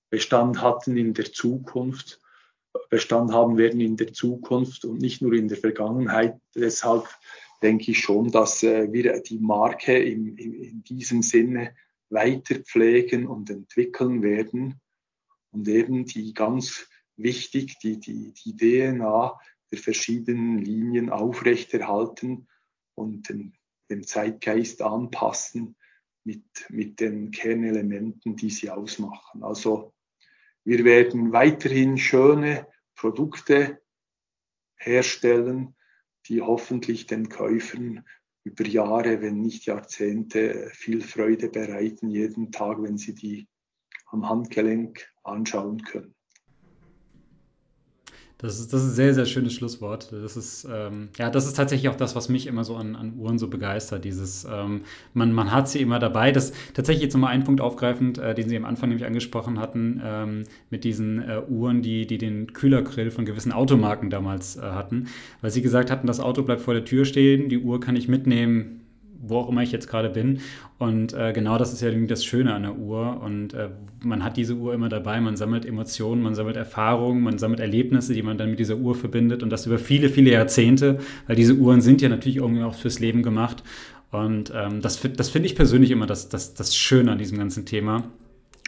Speaker 2: Bestand hatten in der Zukunft, Bestand haben werden in der Zukunft und nicht nur in der Vergangenheit. Deshalb denke ich schon, dass äh, wir die Marke in, in, in diesem Sinne weiter pflegen und entwickeln werden und eben die ganz wichtig, die, die, die DNA der verschiedenen Linien aufrechterhalten und den, den Zeitgeist anpassen mit, mit den Kernelementen, die sie ausmachen. Also wir werden weiterhin schöne Produkte herstellen, die hoffentlich den Käufern über Jahre, wenn nicht Jahrzehnte, viel Freude bereiten, jeden Tag, wenn sie die am Handgelenk anschauen können.
Speaker 1: Das ist, das ist ein sehr, sehr schönes Schlusswort. Das ist, ähm, ja, das ist tatsächlich auch das, was mich immer so an, an Uhren so begeistert. Dieses, ähm, man, man hat sie immer dabei. Das tatsächlich jetzt nochmal einen Punkt aufgreifend, äh, den Sie am Anfang nämlich angesprochen hatten, ähm, mit diesen äh, Uhren, die, die den Kühlergrill von gewissen Automarken damals äh, hatten. Weil Sie gesagt hatten, das Auto bleibt vor der Tür stehen, die Uhr kann ich mitnehmen, wo auch immer ich jetzt gerade bin. Und äh, genau das ist ja das Schöne an der Uhr. Und äh, man hat diese Uhr immer dabei, man sammelt Emotionen, man sammelt Erfahrungen, man sammelt Erlebnisse, die man dann mit dieser Uhr verbindet und das über viele, viele Jahrzehnte, weil diese Uhren sind ja natürlich irgendwie auch fürs Leben gemacht. Und ähm, das, das finde ich persönlich immer das, das, das Schöne an diesem ganzen Thema.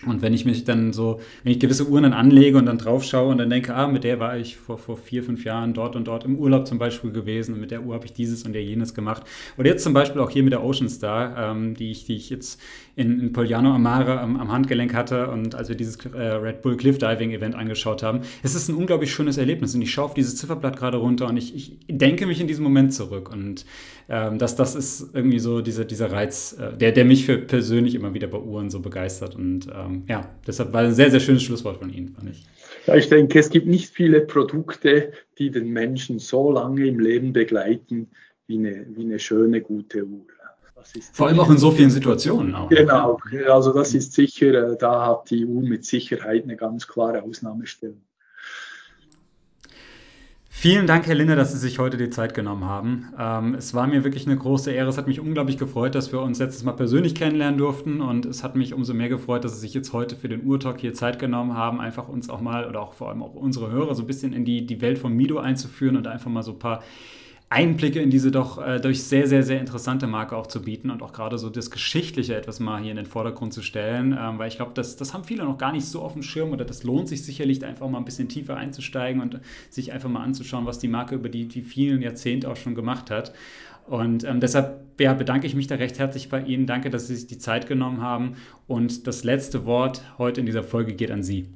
Speaker 1: Und wenn ich mich dann so, wenn ich gewisse Uhren dann anlege und dann drauf schaue und dann denke, ah, mit der war ich vor, vor vier, fünf Jahren dort und dort im Urlaub zum Beispiel gewesen und mit der Uhr habe ich dieses und der jenes gemacht. Oder jetzt zum Beispiel auch hier mit der Ocean Star, ähm, die, ich, die ich jetzt in, in Poliano Amare am, am, Handgelenk hatte und als wir dieses äh, Red Bull Cliff Diving Event angeschaut haben. Es ist ein unglaublich schönes Erlebnis und ich schaue auf dieses Zifferblatt gerade runter und ich, ich denke mich in diesem Moment zurück und ähm, das, das ist irgendwie so dieser, dieser Reiz, äh, der, der mich für persönlich immer wieder bei Uhren so begeistert und ähm, ja, deshalb war ein sehr, sehr schönes Schlusswort von Ihnen, fand ich.
Speaker 2: Ja, ich denke, es gibt nicht viele Produkte, die den Menschen so lange im Leben begleiten wie eine, wie eine schöne, gute Uhr.
Speaker 1: Vor allem auch in so vielen Situationen. Auch.
Speaker 2: Genau, also das ist sicher, äh, da hat die EU mit Sicherheit eine ganz klare Ausnahmestellung.
Speaker 1: Vielen Dank, Herr Linde, dass Sie sich heute die Zeit genommen haben. Ähm, es war mir wirklich eine große Ehre. Es hat mich unglaublich gefreut, dass wir uns letztes Mal persönlich kennenlernen durften. Und es hat mich umso mehr gefreut, dass Sie sich jetzt heute für den Urtalk hier Zeit genommen haben, einfach uns auch mal oder auch vor allem auch unsere Hörer so ein bisschen in die, die Welt von Mido einzuführen und einfach mal so ein paar Einblicke in diese doch äh, durch sehr, sehr, sehr interessante Marke auch zu bieten und auch gerade so das Geschichtliche etwas mal hier in den Vordergrund zu stellen, ähm, weil ich glaube, das, das haben viele noch gar nicht so auf dem Schirm oder das lohnt sich sicherlich einfach mal ein bisschen tiefer einzusteigen und sich einfach mal anzuschauen, was die Marke über die, die vielen Jahrzehnte auch schon gemacht hat. Und ähm, deshalb ja, bedanke ich mich da recht herzlich bei Ihnen. Danke, dass Sie sich die Zeit genommen haben. Und das letzte Wort heute in dieser Folge geht an Sie.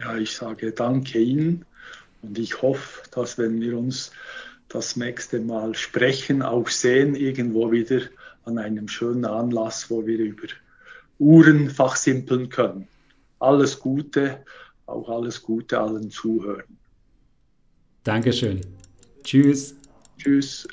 Speaker 2: Ja, ich sage danke Ihnen und ich hoffe, dass wenn wir uns das nächste Mal sprechen, auch sehen, irgendwo wieder an einem schönen Anlass, wo wir über Uhren fachsimpeln können. Alles Gute auch alles Gute allen Zuhörern.
Speaker 1: Dankeschön. Tschüss.
Speaker 2: Tschüss.